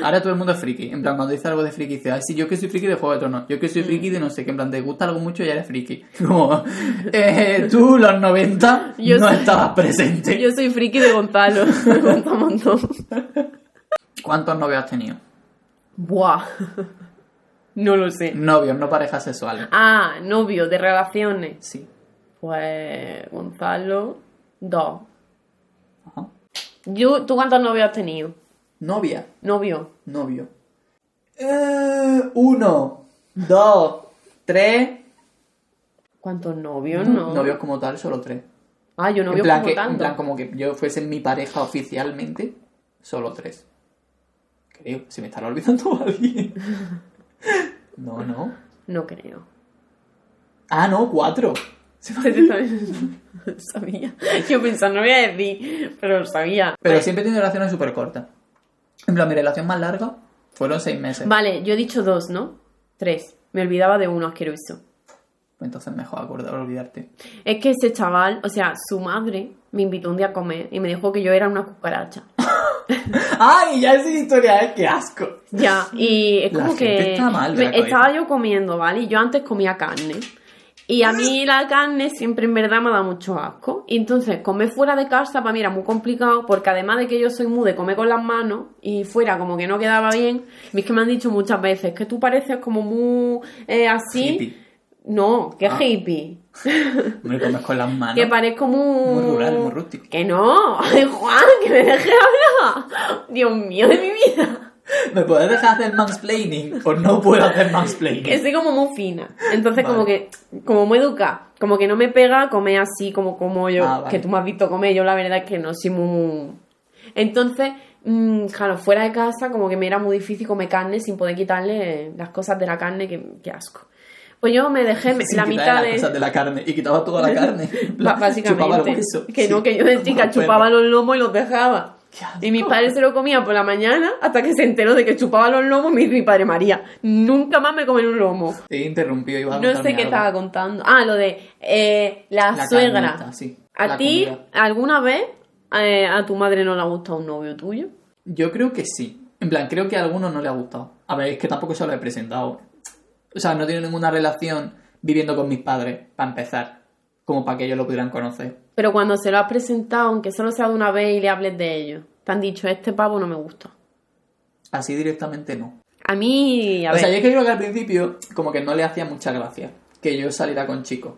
Ahora todo el mundo es friki. En plan, cuando dice algo de friki, dice, ay, sí, yo que soy friki de Juego de Tronos. Yo que soy friki de no sé qué. En plan, te gusta algo mucho y ya eres friki. Como, eh, tú, los 90, Yo no soy- estabas presente. Yo soy friki de Gonzalo. Me un montón. ¿Cuántos novios has tenido? Buah. No lo sé. Novios, no parejas sexuales. Ah, novio de relaciones. Sí. Pues Gonzalo, dos. Ajá. Yo, ¿Tú cuántos novios has tenido? Novia. Novio. Novio. Eh, uno, dos, tres. ¿Cuántos novios? No. Novios como tal, solo tres. Ah, yo en, novios plan como que, en tanto. plan, como que yo fuese mi pareja oficialmente, solo tres. Creo, se me estará olvidando alguien. No, no. No creo. Ah, no, cuatro. Se Lo sabía. Yo pensaba, no voy a decir, pero lo sabía. Pero siempre he tenido relaciones súper cortas. En plan, mi relación más larga fueron seis meses. Vale, yo he dicho dos, ¿no? Tres. Me olvidaba de uno asqueroso. Entonces mejor acordar olvidarte. Es que ese chaval, o sea, su madre me invitó un día a comer y me dijo que yo era una cucaracha. ¡Ay! Ya esa historia, ¿eh? ¡Qué asco! Ya, y es La como gente que está mal de la me- cabeza. estaba yo comiendo, ¿vale? Y yo antes comía carne. Y a mí la carne siempre en verdad me da mucho asco. Y entonces comer fuera de casa para mí era muy complicado porque además de que yo soy muy de comer con las manos y fuera como que no quedaba bien, es que me han dicho muchas veces que tú pareces como muy eh, así. Hippie. No, que Ah. hippie. Me comes con las manos. Que parezco muy... Muy rural, muy rústico. Que no. Ay, Juan, que me deje hablar. Dios mío de mi vida. ¿Me puedes dejar hacer mansplaining? ¿O no puedo hacer mansplaining? Que soy como muy fina. Entonces, Vale. como que, como muy educada. Como que no me pega comer así como como yo. Ah, vale. Que tú me has visto comer. Yo la verdad es que no soy muy... Entonces, mm, claro, fuera de casa como que me era muy difícil comer carne sin poder quitarle las cosas de la carne. Que, que asco. Pues yo me dejé Sin la mitad las de... cosas de la carne y quitaba toda la carne. Básicamente. Chupaba el hueso. Que Sí. no, que yo de chica chupaba los lomos y los dejaba. Y mi padre se lo comía por la mañana hasta que se enteró de que chupaba los lomos. Dice mi padre María, nunca más me comen un lomo. Te he interrumpido. ibas a No sé qué algo. estaba contando. Ah, lo de eh, la, La suegra. carnita, sí. ¿A La ti comida. alguna vez eh, a tu madre no le ha gustado un novio tuyo? Yo creo que sí. En plan, creo que a algunos no le ha gustado. A ver, es que tampoco se lo he presentado. O sea, no tiene ninguna relación viviendo con mis padres, para empezar. Como para que ellos lo pudieran conocer. Pero cuando se lo has presentado, aunque solo sea de una vez y le hables de ello, te han dicho, este pavo no me gusta. Así directamente no. A mí, a o ver. sea, yo es que creo que al principio como que no le hacía mucha gracia que yo saliera con chicos.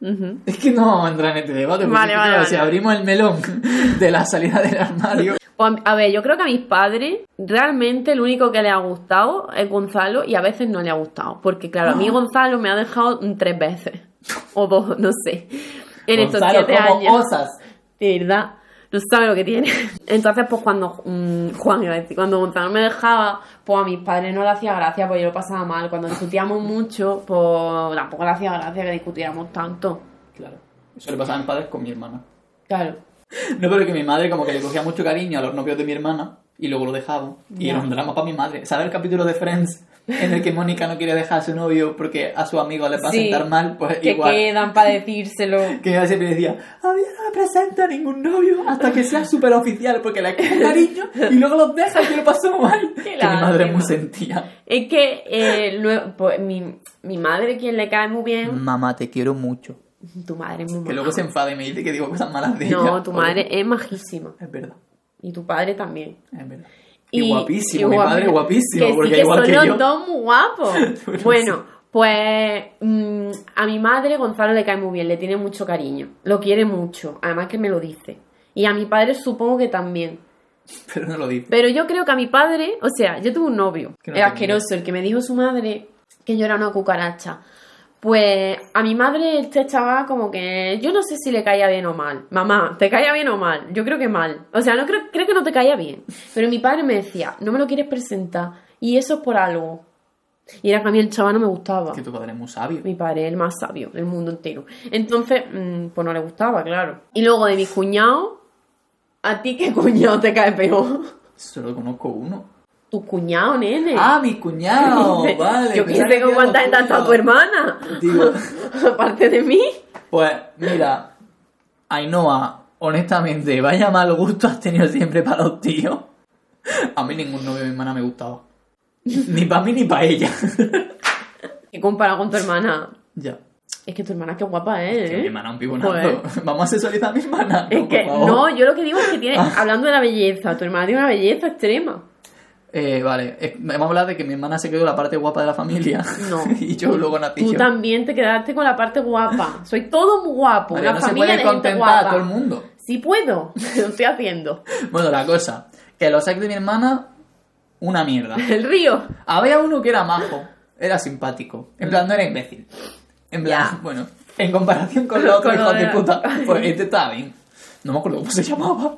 Es que no vamos a entrar en este debate, porque Vale, vale, vale. si abrimos el melón de la salida del armario... O a, ver, yo creo que a mis padres realmente lo único que les ha gustado es Gonzalo y a veces no le ha gustado. Porque claro, a mí Gonzalo me ha dejado tres veces. O dos, no sé. En estos Gonzalo, siete como años. osas. De verdad. No sabe lo que tiene. Entonces, pues cuando mm, Juan iba a decir, cuando Gonzalo me dejaba, pues a mis padres no le hacía gracia, pues yo lo pasaba mal. Cuando discutíamos mucho, pues tampoco le hacía gracia que discutiéramos tanto. Claro. Eso le pasaba a mis padres con mi hermana. Claro. No, pero que mi madre como que le cogía mucho cariño a los novios de mi hermana y luego lo dejaba. Y Ya. era un drama para mi madre. ¿Sabes el capítulo de Friends en el que Mónica no quiere dejar a su novio porque a su amigo le va a Sí. sentar mal? Pues Que igual. quedan para decírselo. Que ella siempre decía, a mí no me presenta ningún novio hasta que sea súper oficial porque le coge cariño y luego los deja y lo paso mal. Que mi madre muy sentía. Es que eh, luego, pues, mi, mi madre, quien le cae muy bien, Mamá, te quiero mucho. tu madre es muy Que luego se enfada y me dice que digo cosas malas de ella. No, tu madre es majísima. Es verdad, Y tu padre también. es verdad. Y, guapísimo, mi padre guapísimo, que porque sí, que igual son que los yo. dos muy guapos. Bueno, bueno, pues mm, a mi madre Gonzalo le cae muy bien, le tiene mucho cariño, lo quiere mucho, además que me lo dice. Y a mi padre supongo que también. Pero no lo dice. Pero yo creo que a mi padre, o sea, yo tuve un novio, no te asqueroso, el que me dijo su madre que yo era una cucaracha. Pues a mi madre este chaval como que yo no sé si le caía bien o mal. Mamá, ¿te caía bien o mal? Yo creo que mal. O sea, no creo, creo que no te caía bien. Pero mi padre me decía, no me lo quieres presentar. Y eso es por algo. Y era que a mí el chaval no me gustaba. Que tu padre es muy sabio. Mi padre es el más sabio del mundo entero. Entonces, mm, pues no le gustaba, claro. Y luego de mis cuñados, ¿a ti qué cuñado te cae peor? Solo conozco uno. Tu cuñado, nene. Ah, mi cuñado, vale. Yo pensaba qué sé que con cuánta gente estado tu hermana. Digo, Aparte de mí. pues mira, Ainhoa, honestamente, vaya mal gusto has tenido siempre para los tíos. A mí ningún novio de mi hermana me gustaba. Ni para mí ni para ella. Que comparado con tu hermana. ya. Es que tu hermana qué guapa es, Que mi ¿eh? hermana es un pibonazo. Vamos a sexualizar a mi hermana. Es que, no, yo lo que digo es que tiene, hablando de la belleza, tu hermana tiene una belleza extrema. Eh, vale, vamos a hablar de que mi hermana se quedó la parte guapa de la familia. No. y yo luego nací Tú yo. también te quedaste con la parte guapa. Soy todo muy guapo. María, una no se familia puede de gente contentar guapa. a todo el mundo. Sí puedo. Lo estoy haciendo. Bueno, la cosa, que los ex de mi hermana, una mierda. El río. Había uno que era majo, era simpático. En plan, no era imbécil. En plan, Ya. bueno, en comparación con los otros hijos de- puta, pues este estaba bien. No me acuerdo cómo se llamaba.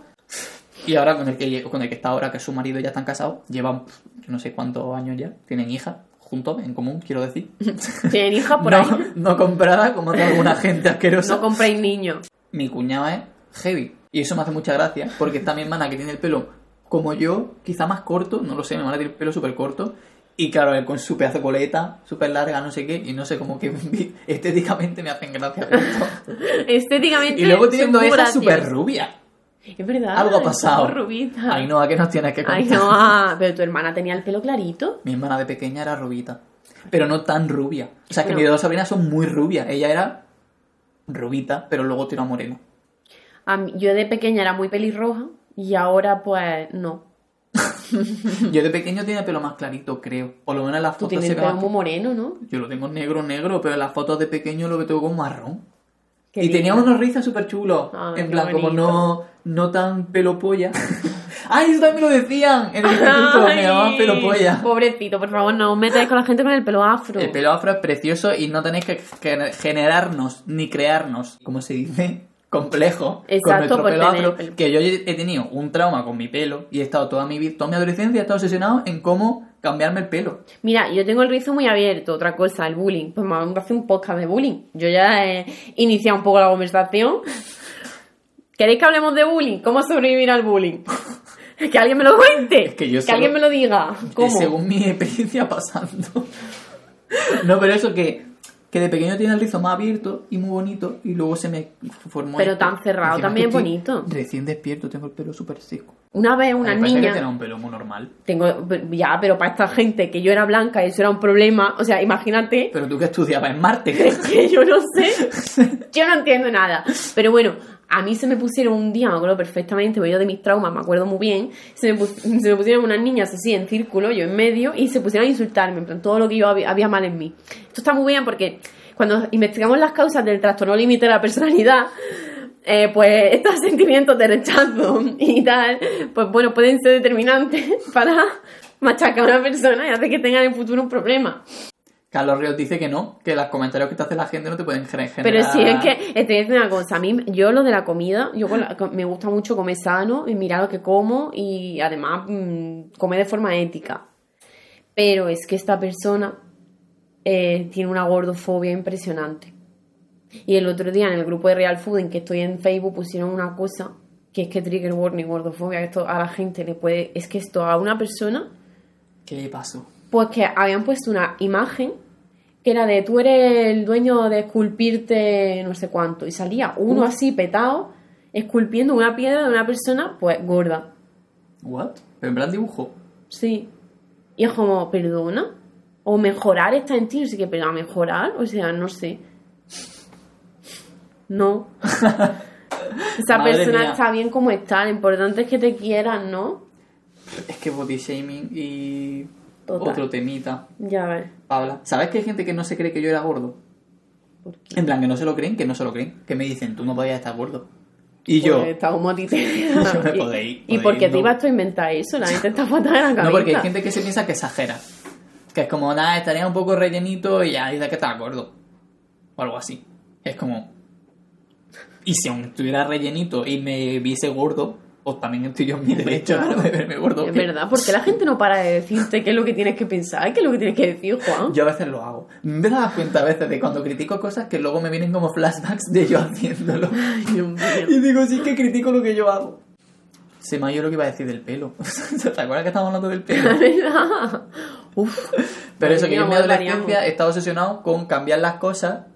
Y ahora con el que con el que está ahora, que es su marido, ya están casados, llevan yo no sé cuántos años ya, tienen hija juntos, en común, quiero decir. Tienen hijas por no, ahí. no comprada como de alguna gente asquerosa. No compréis niños. Mi cuñada es heavy. Y eso me hace mucha gracia, porque está mi hermana que tiene el pelo como yo, quizá más corto, no lo sé, mi hermana tiene el pelo súper corto. Y claro, él con su pedazo de coleta, súper larga, no sé qué, y no sé, como que estéticamente me hacen gracia. Estéticamente. y luego hijas graciosos. súper rubias. Es verdad. Algo ha pasado. somos rubitas. Ay, no, ¿a qué nos tienes que contar? Ay, no. ah, pero tu hermana tenía el pelo clarito. Mi hermana de pequeña era rubita, pero no tan rubia. O sea, que mis dos sobrinas son muy rubias. Ella era rubita, pero luego tiró a moreno. A mí- yo de pequeña era muy pelirroja y ahora, pues, no. Yo de pequeño tenía el pelo más clarito, creo. Por lo menos en las Tú fotos tienes se el pelo muy moreno, ¿no? Yo lo tengo negro, negro, pero en las fotos de pequeño lo tengo como marrón. Qué y tenía lindo. unos rizos súper chulos. Ay, en plan, como no, no tan pelo polla. ¡Ay, eso también lo decían! En el instituto me llamaban Ay, pelo polla. Pobrecito, por favor, no os metáis con la gente con el pelo afro. El pelo afro es precioso y no tenéis que generarnos ni crearnos, como se dice, complejo con Exacto, nuestro por pelo afro. pelo. Que yo he tenido un trauma con mi pelo y he estado toda mi vida, toda mi adolescencia, he estado obsesionado en cómo cambiarme el pelo. Mira, yo tengo el rizo muy abierto, otra cosa, el bullying. Pues vamos a hacer un podcast de bullying. Yo ya he iniciado un poco la conversación. ¿Queréis que hablemos de bullying? ¿Cómo sobrevivir al bullying? que alguien me lo cuente. Es que yo que solo- alguien me lo diga. ¿Cómo? Según mi experiencia pasando. no, pero eso que, que de pequeño tiene el rizo más abierto y muy bonito y luego se me formó. Pero esto. tan cerrado Encima también que bonito. Recién despierto, tengo el pelo súper seco. Una vez una Me parece que niña... tenía un pelo muy normal. Tengo, ya, pero para esta gente que yo era blanca y eso era un problema, o sea, imagínate Pero tú que estudiabas en Marte. que yo no sé, yo no entiendo nada. Pero bueno, a mí se me pusieron un día, me acuerdo perfectamente, porque yo de mis traumas me acuerdo muy bien, se me, pusieron unas niñas así en círculo, yo en medio, y se pusieron a insultarme, en plan, todo lo que yo había, había mal en mí. Esto está muy bien porque cuando investigamos las causas del trastorno límite de la personalidad, eh, pues estos sentimientos de rechazo y tal, pues bueno, pueden ser determinantes para machacar a una persona y hacer que tenga en el futuro un problema. Carlos Ríos dice que no, que los comentarios que te hace la gente no te pueden generar. Pero sí, es que te voy a decir una cosa. A mí, yo lo de la comida, yo con la- con- me gusta mucho comer sano y mirar lo que como y además mm, comer de forma ética. Pero es que esta persona eh, tiene una gordofobia impresionante. Y el otro día en el grupo de Real Food en que estoy en Facebook pusieron una cosa que es que trigger warning, gordofobia, esto a la gente le puede... Es que esto a una persona ¿Qué pasó? Pues que habían puesto una imagen que era de tú eres el dueño de esculpirte no sé cuánto. Y salía uno Uf. así petado, esculpiendo una piedra de una persona, pues gorda. ¿What? Pero en plan dibujo. Sí. Y es como, ¿perdona? O mejorar está en ti, no sé qué, pero a mejorar, o sea, no sé. No. Esa Madre persona mía. está bien como está, lo importante es que te quieran, ¿no? Es que body shaming y. Total. Otro temita. Ya ves. Pabla. ¿Sabes que hay gente que no se cree que yo era gordo? ¿Por qué? En plan, que no se lo creen, que no se lo creen. Que me dicen, tú no podías estar gordo. Y yo. Pues está ti te- me Y- podéis- ¿Y podéis por qué no. te ibas tú a inventar eso? La gente está fatal en la cabeza. No, porque hay gente que se piensa que exagera. Que es como, nada, estaría un poco rellenito y ya dice que estaba gordo. O algo así. Es como. Y si aún estuviera rellenito y me viese gordo, o también estoy yo en mi derecho ¿no? de verme gordo. Es verdad, porque la gente no para de decirte qué es lo que tienes que pensar, qué es lo que tienes que decir, Juan. Yo a veces lo hago. Me dado cuenta a veces de cuando critico cosas que luego me vienen como flashbacks de yo haciéndolo. Ay, Dios mío. Y digo, sí que critico lo que yo hago. Se me ha ido lo que iba a decir del pelo. ¿Te acuerdas que estábamos hablando del pelo? La verdad. Uf. Pero eso, que yo en mi adolescencia he estado obsesionado con cambiar las cosas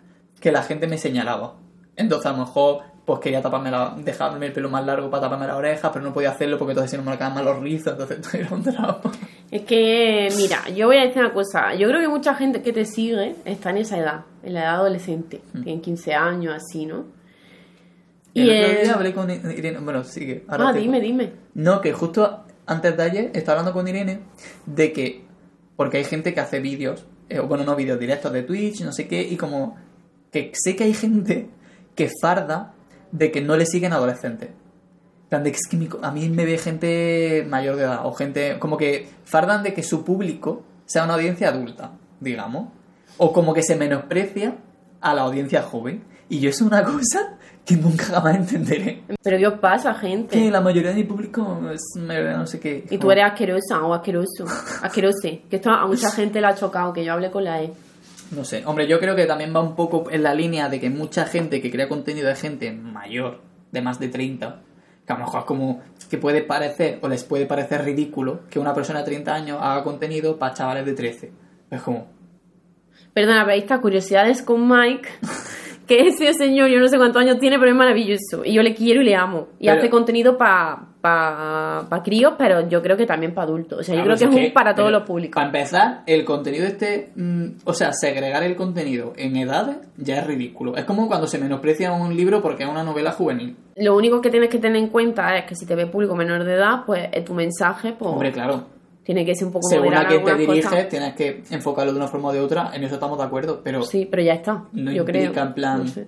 que la gente me señalaba. Entonces, a lo mejor, pues quería taparme la, dejarme el pelo más largo para taparme las orejas, pero no podía hacerlo porque entonces si no me quedaban mal los rizos, entonces era un drama. Es que, mira, yo voy a decir una cosa. Yo creo que mucha gente que te sigue está en esa edad, en la edad adolescente. Tienen 15 años, así, ¿no? Y el otro día hablé con Irene, bueno, sigue. ahora Ah, dime, dime. No, que justo antes de ayer estaba hablando con Irene de que, porque hay gente que hace vídeos, eh, bueno, no vídeos directos de Twitch, no sé qué, y como que sé que hay gente que farda de que no le siguen adolescentes. En plan de que es que mi a mí me ve gente mayor de edad, o gente como que fardan de que su público sea una audiencia adulta, digamos, o como que se menosprecia a la audiencia joven. Y yo es una cosa que nunca jamás entenderé. Pero ¿qué os pasa, gente? Que la mayoría de mi público es no sé qué. Y tú eres asquerosa o asqueroso. Asquerose. Que esto a mucha gente le ha chocado, que yo hable con la E. No sé. Hombre, yo creo que también va un poco en la línea de que mucha gente que crea contenido de gente mayor, de más de 30, que a lo mejor es como que puede parecer o les puede parecer ridículo que una persona de 30 años haga contenido para chavales de 13. Es como, Perdona, pero está Curiosidades con Mike. Que ese señor, yo no sé cuántos años tiene, pero es maravilloso. Y yo le quiero y le amo. Y Pero- hace contenido para pa, pa críos, pero yo creo que también para adultos. O sea, yo Claro, creo que si es un para todos pero, los públicos. Para empezar, el contenido este, mm, o sea, segregar el contenido en edades ya es ridículo. Es como cuando se menosprecia un libro porque es una novela juvenil. Lo único que tienes que tener en cuenta es que si te ve público menor de edad, pues eh, tu mensaje pues, Hombre, claro, tiene que ser un poco según a quién te diriges, cosas. tienes que enfocarlo de una forma o de otra, en eso estamos de acuerdo, pero Sí, pero ya está. no yo implica creo. en plan... No sé.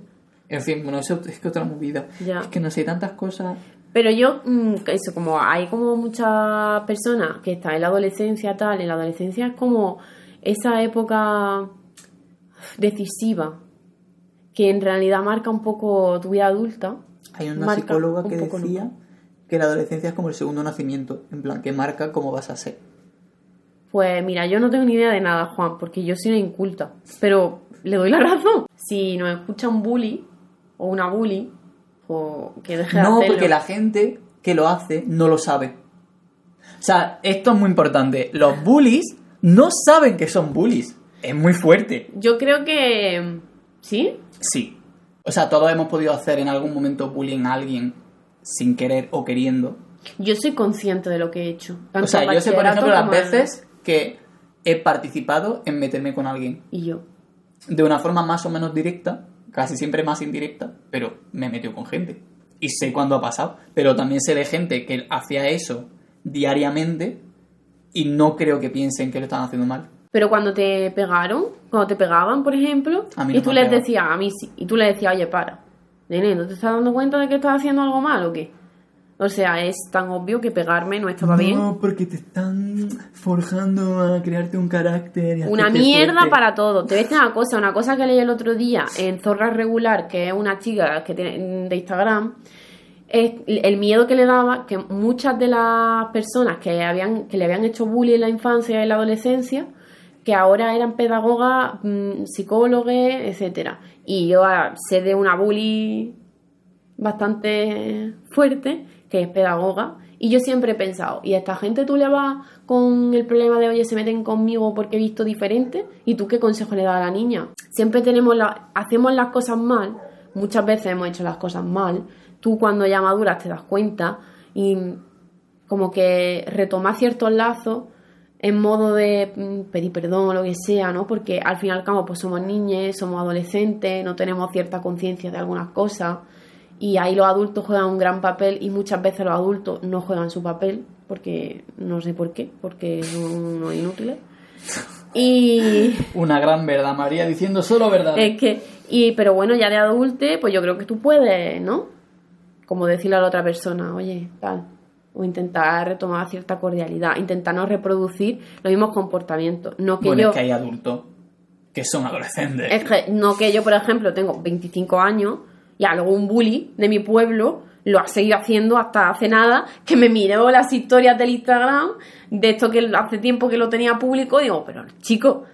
En fin, bueno, eso es que otra movida. Ya. Es que no sé, tantas cosas... Pero yo, mm, eso, como hay como muchas personas que están en la adolescencia tal, en la adolescencia es como esa época decisiva que en realidad marca un poco tu vida adulta. Hay una psicóloga un que decía que la adolescencia es como el segundo nacimiento, en plan, que marca cómo vas a ser. Pues mira, yo no tengo ni idea de nada, Juan, porque yo soy una inculta. Pero le doy la razón. Si nos escucha un bully o una bully, pues que deje de No, hacerlo. porque la gente que lo hace no lo sabe. O sea, esto es muy importante. Los bullies no saben que son bullies. Es muy fuerte. Yo creo que... ¿Sí? Sí. O sea, todos hemos podido hacer en algún momento bullying a alguien sin querer o queriendo. Yo soy consciente de lo que he hecho. tanto O sea, yo sé, por ejemplo, las veces que he participado en meterme con alguien. Y yo. De una forma más o menos directa, casi siempre más indirecta, pero me metió con gente. Y sé cuándo ha pasado. Pero también sé de gente que hacía eso diariamente y no creo que piensen que lo están haciendo mal. Pero cuando te pegaron, cuando te pegaban, por ejemplo, mí y no tú les decías, a mí sí, y tú le decías, oye, para, nene, ¿no te estás dando cuenta de que estás haciendo algo mal o qué? O sea, es tan obvio que pegarme no estaba bien. No, porque te están forjando a crearte un carácter. y Una mierda fuerte. para todo. Te decir una cosa, una cosa que leí el otro día en Zorra Regular, que es una chica que tiene, de Instagram, es el miedo que le daba que muchas de las personas que, habían, que le habían hecho bullying en la infancia y en la adolescencia, que ahora eran pedagogas, mm, psicólogos, etcétera. Y yo ah, sé de una bully bastante fuerte, que es pedagoga, y yo siempre he pensado, ¿y a esta gente tú le vas con el problema de, oye, se meten conmigo porque he visto diferente? ¿Y tú qué consejo le das a la niña? Siempre tenemos hacemos las cosas mal, muchas veces hemos hecho las cosas mal, tú cuando ya maduras te das cuenta y como que retomar ciertos lazos en modo de mm, pedir perdón o lo que sea, ¿no? Porque al fin y al cabo pues somos niñas, somos adolescentes, no tenemos cierta conciencia de algunas cosas y ahí los adultos juegan un gran papel y muchas veces los adultos no juegan su papel porque no sé por qué, porque son unos inútiles. Y Una gran verdad, María, diciendo solo verdad. es que, y, pero bueno, ya de adulte, pues yo creo que tú puedes, ¿no? Como decirle a la otra persona, oye, tal. O intentar retomar cierta cordialidad, intentar no reproducir los mismos comportamientos. No que bueno, yo. es que hay adultos que son adolescentes. Es que no que yo, por ejemplo, tengo 25 años y algún bully de mi pueblo lo ha seguido haciendo hasta hace nada, que me miró las historias del Instagram, de esto que hace tiempo que lo tenía público, y digo, pero chico,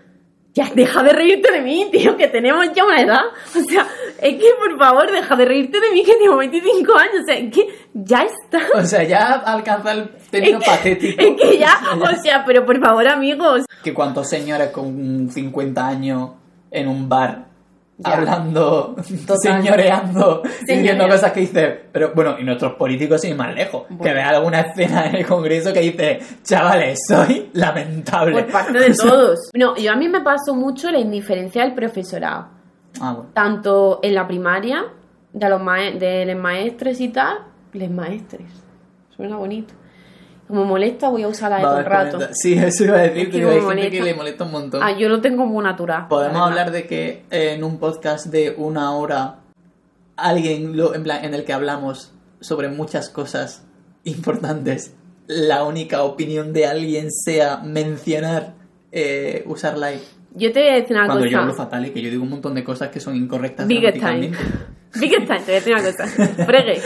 ya deja de reírte de mí, tío, que tenemos ya una edad. O sea, es que por favor, deja de reírte de mí, que tengo 25 años. O sea, es que ya está. O sea, ya alcanza el término Es que- patético. Es que ya, o sea, pero por favor, amigos. Que cuántos señores con 50 años en un bar Ya. hablando, Total. señoreando, diciendo Señoreando. cosas que dice, pero bueno, y nuestros políticos sin ir más lejos, que Bueno. ve alguna escena en el Congreso que dice, chavales, soy lamentable. Por parte de todos. No, yo a mí me pasó mucho la indiferencia del profesorado. Ah, bueno. Tanto en la primaria, de los mae- de los maestres y tal, les maestres. Suena bonito. Como molesta, voy a usar la de todo el rato. Sí, eso iba a decir, Es que hay gente que le molesta un montón. Ah, yo lo tengo muy natural. Podemos la hablar de que en un podcast de una hora, alguien, lo, en, plan, en el que hablamos sobre muchas cosas importantes, la única opinión de alguien sea mencionar eh, usar like. Yo te voy a decir una Cuando yo hablo cosa. fatal y que yo digo un montón de cosas que son incorrectas Wittgenstein. gramaticalmente. Wittgenstein, te voy a decir una cosa. Fregue.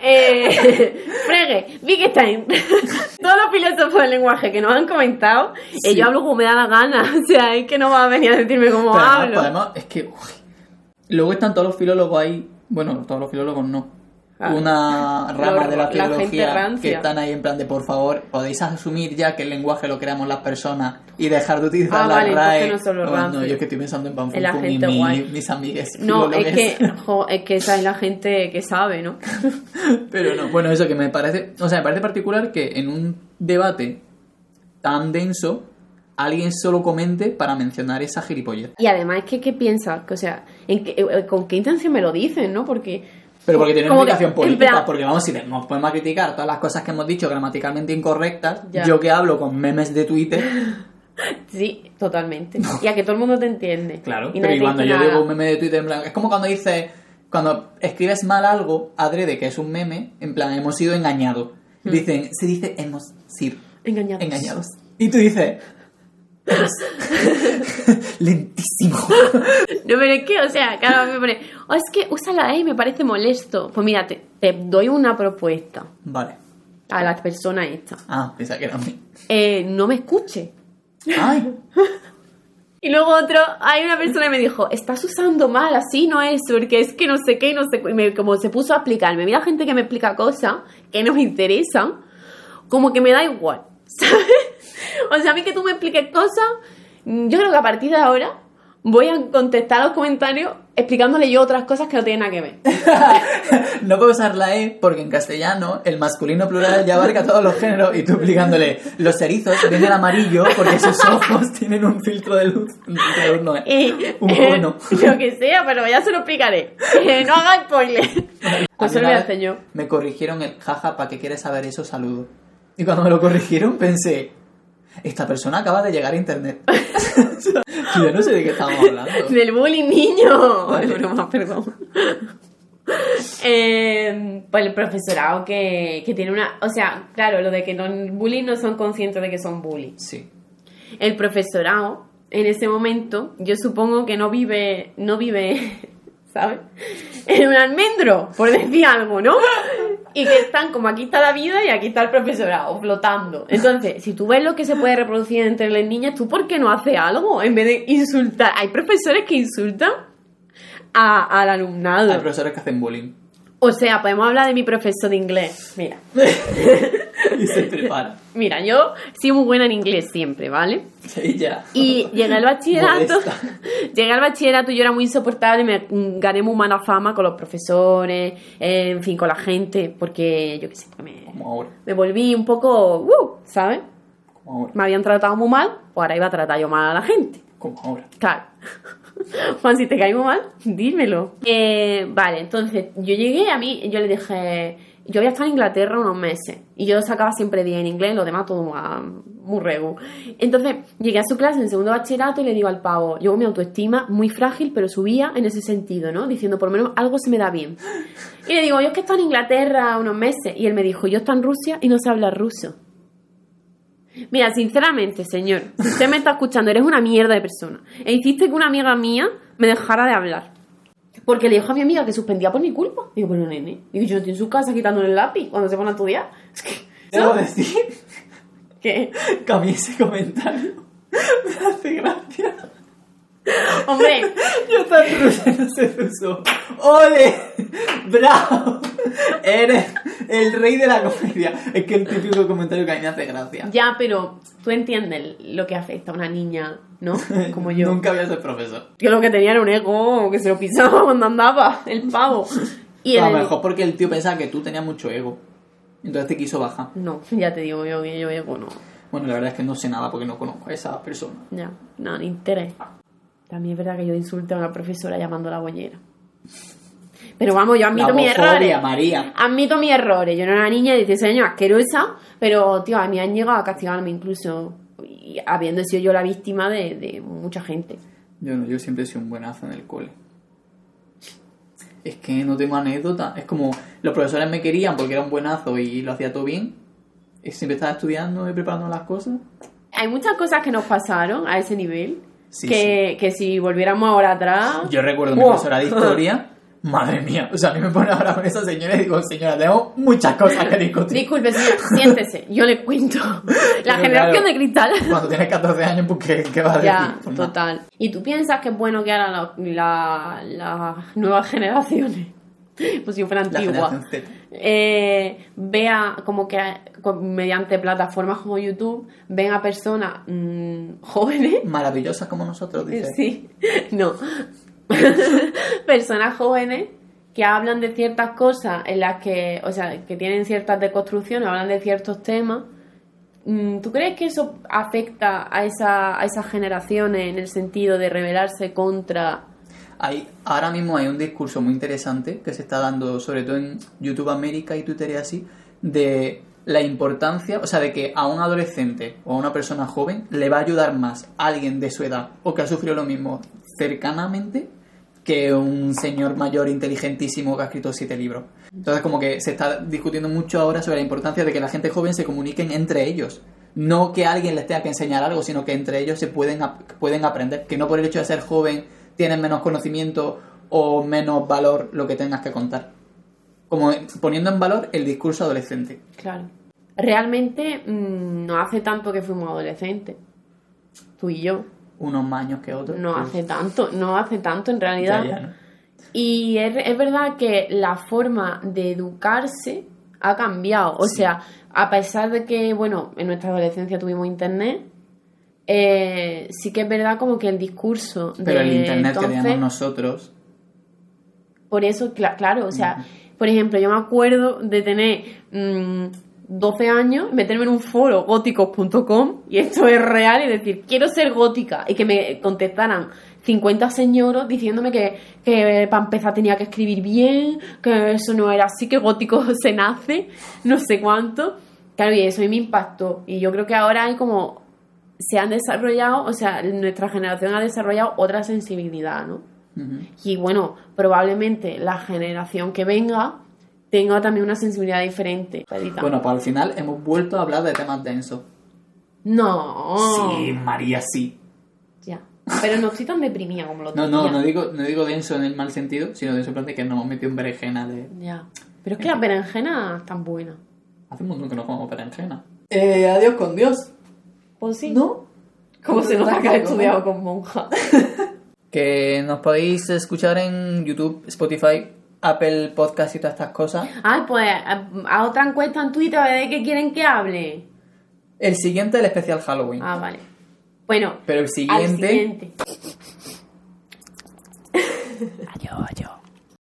Eh, Frege, Wittgenstein. Todos los filósofos del lenguaje que nos han comentado, eh, yo hablo como me da la gana. O sea, es que no va a venir a decirme cómo Pero además, hablo. podemos- es que uy, luego están todos los filólogos ahí, bueno, todos los filólogos no. Ah. Una rama de la la filología rancia. que están ahí en plan de por favor, podéis asumir ya que el lenguaje lo creamos las personas y dejar de utilizar Ah, la vale, RAE. no Oh, no, yo es que estoy pensando en la Panfunfun y mi- mis amigues No, es que, jo, es que esa es la gente que sabe, ¿no? Pero no, bueno, eso que me parece, o sea, me parece particular que en un debate tan denso alguien solo comente para mencionar esa gilipollez. Y además es que, ¿qué piensas? O sea, ¿en qué- eh, ¿con qué intención me lo dicen, no? Porque... Pero porque tiene una implicación política, plan, porque vamos, si nos ponemos a criticar todas las cosas que hemos dicho gramaticalmente incorrectas, Ya. yo que hablo con memes de Twitter, Sí, totalmente. Y a que todo el mundo te entiende. claro, Y pero y cuando yo nada. digo un meme de Twitter, en plan, es como cuando dices, cuando escribes mal algo, adrede que es un meme, en plan, hemos sido engañados. Hmm. Dicen, se dice hemos sido Engañados. engañados. Y tú dices, "Eres lentísimo. No, pero es que, o sea, claro, me pone, oh, es que usa la E y me parece molesto. Pues mira, te, te doy una propuesta Vale. a la persona esta. Ah, pensaba que era a mí. Eh, no me escuche. Ay, Y luego otro, hay una persona que me dijo, estás usando mal, así no es, porque es que no sé qué, no sé qué. Y me- como se puso a explicarme, mira gente que me explica cosas que no me interesan, como que me da igual, ¿sabes? O sea, a mí que tú me expliques cosas, mm, yo creo que a partir de ahora voy a contestar los comentarios explicándole yo otras cosas que no tienen nada que ver. No puedo usar la E porque en castellano el masculino plural ya abarca todos los géneros y tú explicándole los erizos ven el amarillo porque sus ojos tienen un filtro de luz. Un filtro de no es. Y, Un eh, cono. lo que sea, pero ya se lo explicaré. Eh, no haga spoiler. Pues mí lo. Me corrigieron el jaja, ¿para qué quieres saber eso? Saludo. Y cuando me lo corrigieron pensé, esta persona acaba de llegar a internet. y yo no sé de qué estábamos hablando. Del bullying, niño. Vale. Es broma, perdón. Eh, pues el profesorado que, que tiene una... O sea, claro, lo de que los bullies no son conscientes de que son bullies. Sí. El profesorado, en ese momento, yo supongo que no vive... No vive... En un almendro, por decir algo, ¿no? Y que están como aquí está la vida y aquí está el profesorado, flotando. Entonces, si tú ves lo que se puede reproducir entre las niñas, ¿tú por qué no haces algo? En vez de insultar. Hay profesores que insultan al alumnado. Hay profesores que hacen bullying. O sea, podemos hablar de mi profesor de inglés. Mira, y se prepara. mira, yo soy muy buena en inglés siempre, ¿vale? Y ya. Y llegué al bachillerato, Modesta. llegué al bachillerato y yo era muy insoportable, me mm, gané muy mala fama con los profesores, eh, en fin, con la gente, porque yo qué sé, porque me, Como ahora. me volví un poco, uh, ¿sabes? Como ahora. Me habían tratado muy mal, pues ahora iba a tratar yo mal a la gente. Como ahora. Claro. Juan, si te caigo mal, dímelo. Eh, vale, entonces yo llegué a mí, yo le dije, yo había estado en Inglaterra unos meses y yo sacaba siempre 10 en inglés, lo demás todo muy, regu. Entonces llegué a su clase en segundo bachillerato y le digo al pavo, yo mi autoestima muy frágil, pero subía en ese sentido, ¿no? Diciendo, por lo menos algo se me da bien. Y le digo, yo es que he estado en Inglaterra unos meses y él me dijo, yo estoy en Rusia y no sé hablar ruso. Mira, sinceramente, señor, si usted me está escuchando, eres una mierda de persona. E hiciste que una amiga mía me dejara de hablar. Porque le dijo a mi amiga que suspendía por mi culpa. Digo, pero nene, digo, yo no estoy en su casa quitándole el lápiz cuando se pone a estudiar. Es que, Debo decir ¿qué? que a mí ese comentario me hace gracia. Hombre, Yo tan sé ruso. ¡Ole! ¡Bravo! Eres el rey de la comedia. Es que el típico comentario que a mí me hace gracia. ya, pero tú entiendes lo que afecta a una niña, ¿no? Como yo. Nunca voy a ser profesor. Yo lo que tenía era un ego que se lo pisaba cuando andaba, el pavo. Y a el- lo mejor porque el tío pensaba que tú tenías mucho ego. Entonces te quiso bajar. No, ya te digo yo que yo ego no. Bueno, la verdad es que no sé nada porque no conozco a esa persona. Ya, no, ni interés. También es verdad que yo insulté a una profesora llamándola bollera. Pero vamos, yo admito mis errores. María. Admito mis errores. Yo no era una niña de 16 años asquerosa, pero, tío, a mí han llegado a castigarme incluso, y habiendo sido yo la víctima de, de mucha gente. Yo no, yo siempre he sido un buenazo en el cole. Es que no tengo anécdota. Es como los profesores me querían porque era un buenazo y lo hacía todo bien. Y siempre estaba estudiando y preparando las cosas. Hay muchas cosas que nos pasaron a ese nivel Sí, que, que si volviéramos ahora atrás... Yo recuerdo a mi Wow. profesora de historia. Madre mía. O sea, a mí me pone ahora con esa señora y digo, señora, tengo muchas cosas que discutir. Disculpe, señor, siéntese, yo le cuento. La Pero generación claro, de cristal. Cuando tienes 14 años, pues ¿qué, qué vas a decir? Ya, Pues total. ¿Y tú piensas que es bueno que ahora la- la- las nuevas generaciones, pues si yo fuera antigua. Eh, vea como que mediante plataformas como YouTube, ven a personas mm, jóvenes, Maravillosas como nosotros, dice. sí, no, personas jóvenes que hablan de ciertas cosas en las que, o sea, que tienen ciertas deconstrucciones, hablan de ciertos temas. Mm, ¿Tú crees que eso afecta a, esa, a esas generaciones en el sentido de rebelarse contra... Hay, ahora mismo hay un discurso muy interesante que se está dando, sobre todo en YouTube América y Twitter y así, de la importancia, o sea, de que a un adolescente o a una persona joven le va a ayudar más alguien de su edad o que ha sufrido lo mismo cercanamente que un señor mayor inteligentísimo que ha escrito siete libros. Entonces, como que se está discutiendo mucho ahora sobre la importancia de que la gente joven se comuniquen entre ellos. No que alguien les tenga que enseñar algo, sino que entre ellos se pueden, pueden aprender. Que no por el hecho de ser joven tienes menos conocimiento o menos valor lo que tengas que contar. Como poniendo en valor el discurso adolescente. Claro. Realmente mm, no hace tanto que fuimos adolescentes, tú y yo. Unos más años que otros. No pues, hace tanto, no hace tanto en realidad. ya, ya, ¿no? Y es, es verdad que la forma de educarse ha cambiado. O sea, a pesar de que, bueno, en nuestra adolescencia tuvimos internet, eh, sí que es verdad como que el discurso Pero de el internet que entonces, teníamos nosotros. por eso, cla- claro, o sea, por ejemplo, yo me acuerdo de tener mm, 12 años, meterme en un foro góticos.com, y esto es real, y decir, quiero ser gótica, y que me contestaran 50 señoros diciéndome que, que para empezar tenía que escribir bien, que eso no era así, que gótico se nace, no sé cuánto. Claro, y eso a mí me impactó. Y yo creo que ahora hay como. Se han desarrollado, o sea, nuestra generación ha desarrollado otra sensibilidad, ¿no? Y bueno, probablemente la generación que venga tenga también una sensibilidad diferente. Bueno, pues al final hemos vuelto a hablar de temas densos. no. Sí, María, sí. Ya. Pero no estoy tan deprimida como lo No, no, no digo, no digo denso en el mal sentido, sino denso en que nos hemos metido en berenjena de... Ya. Pero es que las berenjenas están buenas. Hace un montón que no comemos berenjena. Eh, adiós con Dios. Pues sí. ¿No? Como se nota que has estudiado con monja. Que nos podéis escuchar en YouTube, Spotify, Apple Podcast y todas estas cosas. Ay, pues a, a otra encuesta en Twitter a ver de qué quieren que hable. El siguiente, el especial Halloween. Ah, vale. Bueno, Pero el al siguiente... siguiente. Adiós, adiós.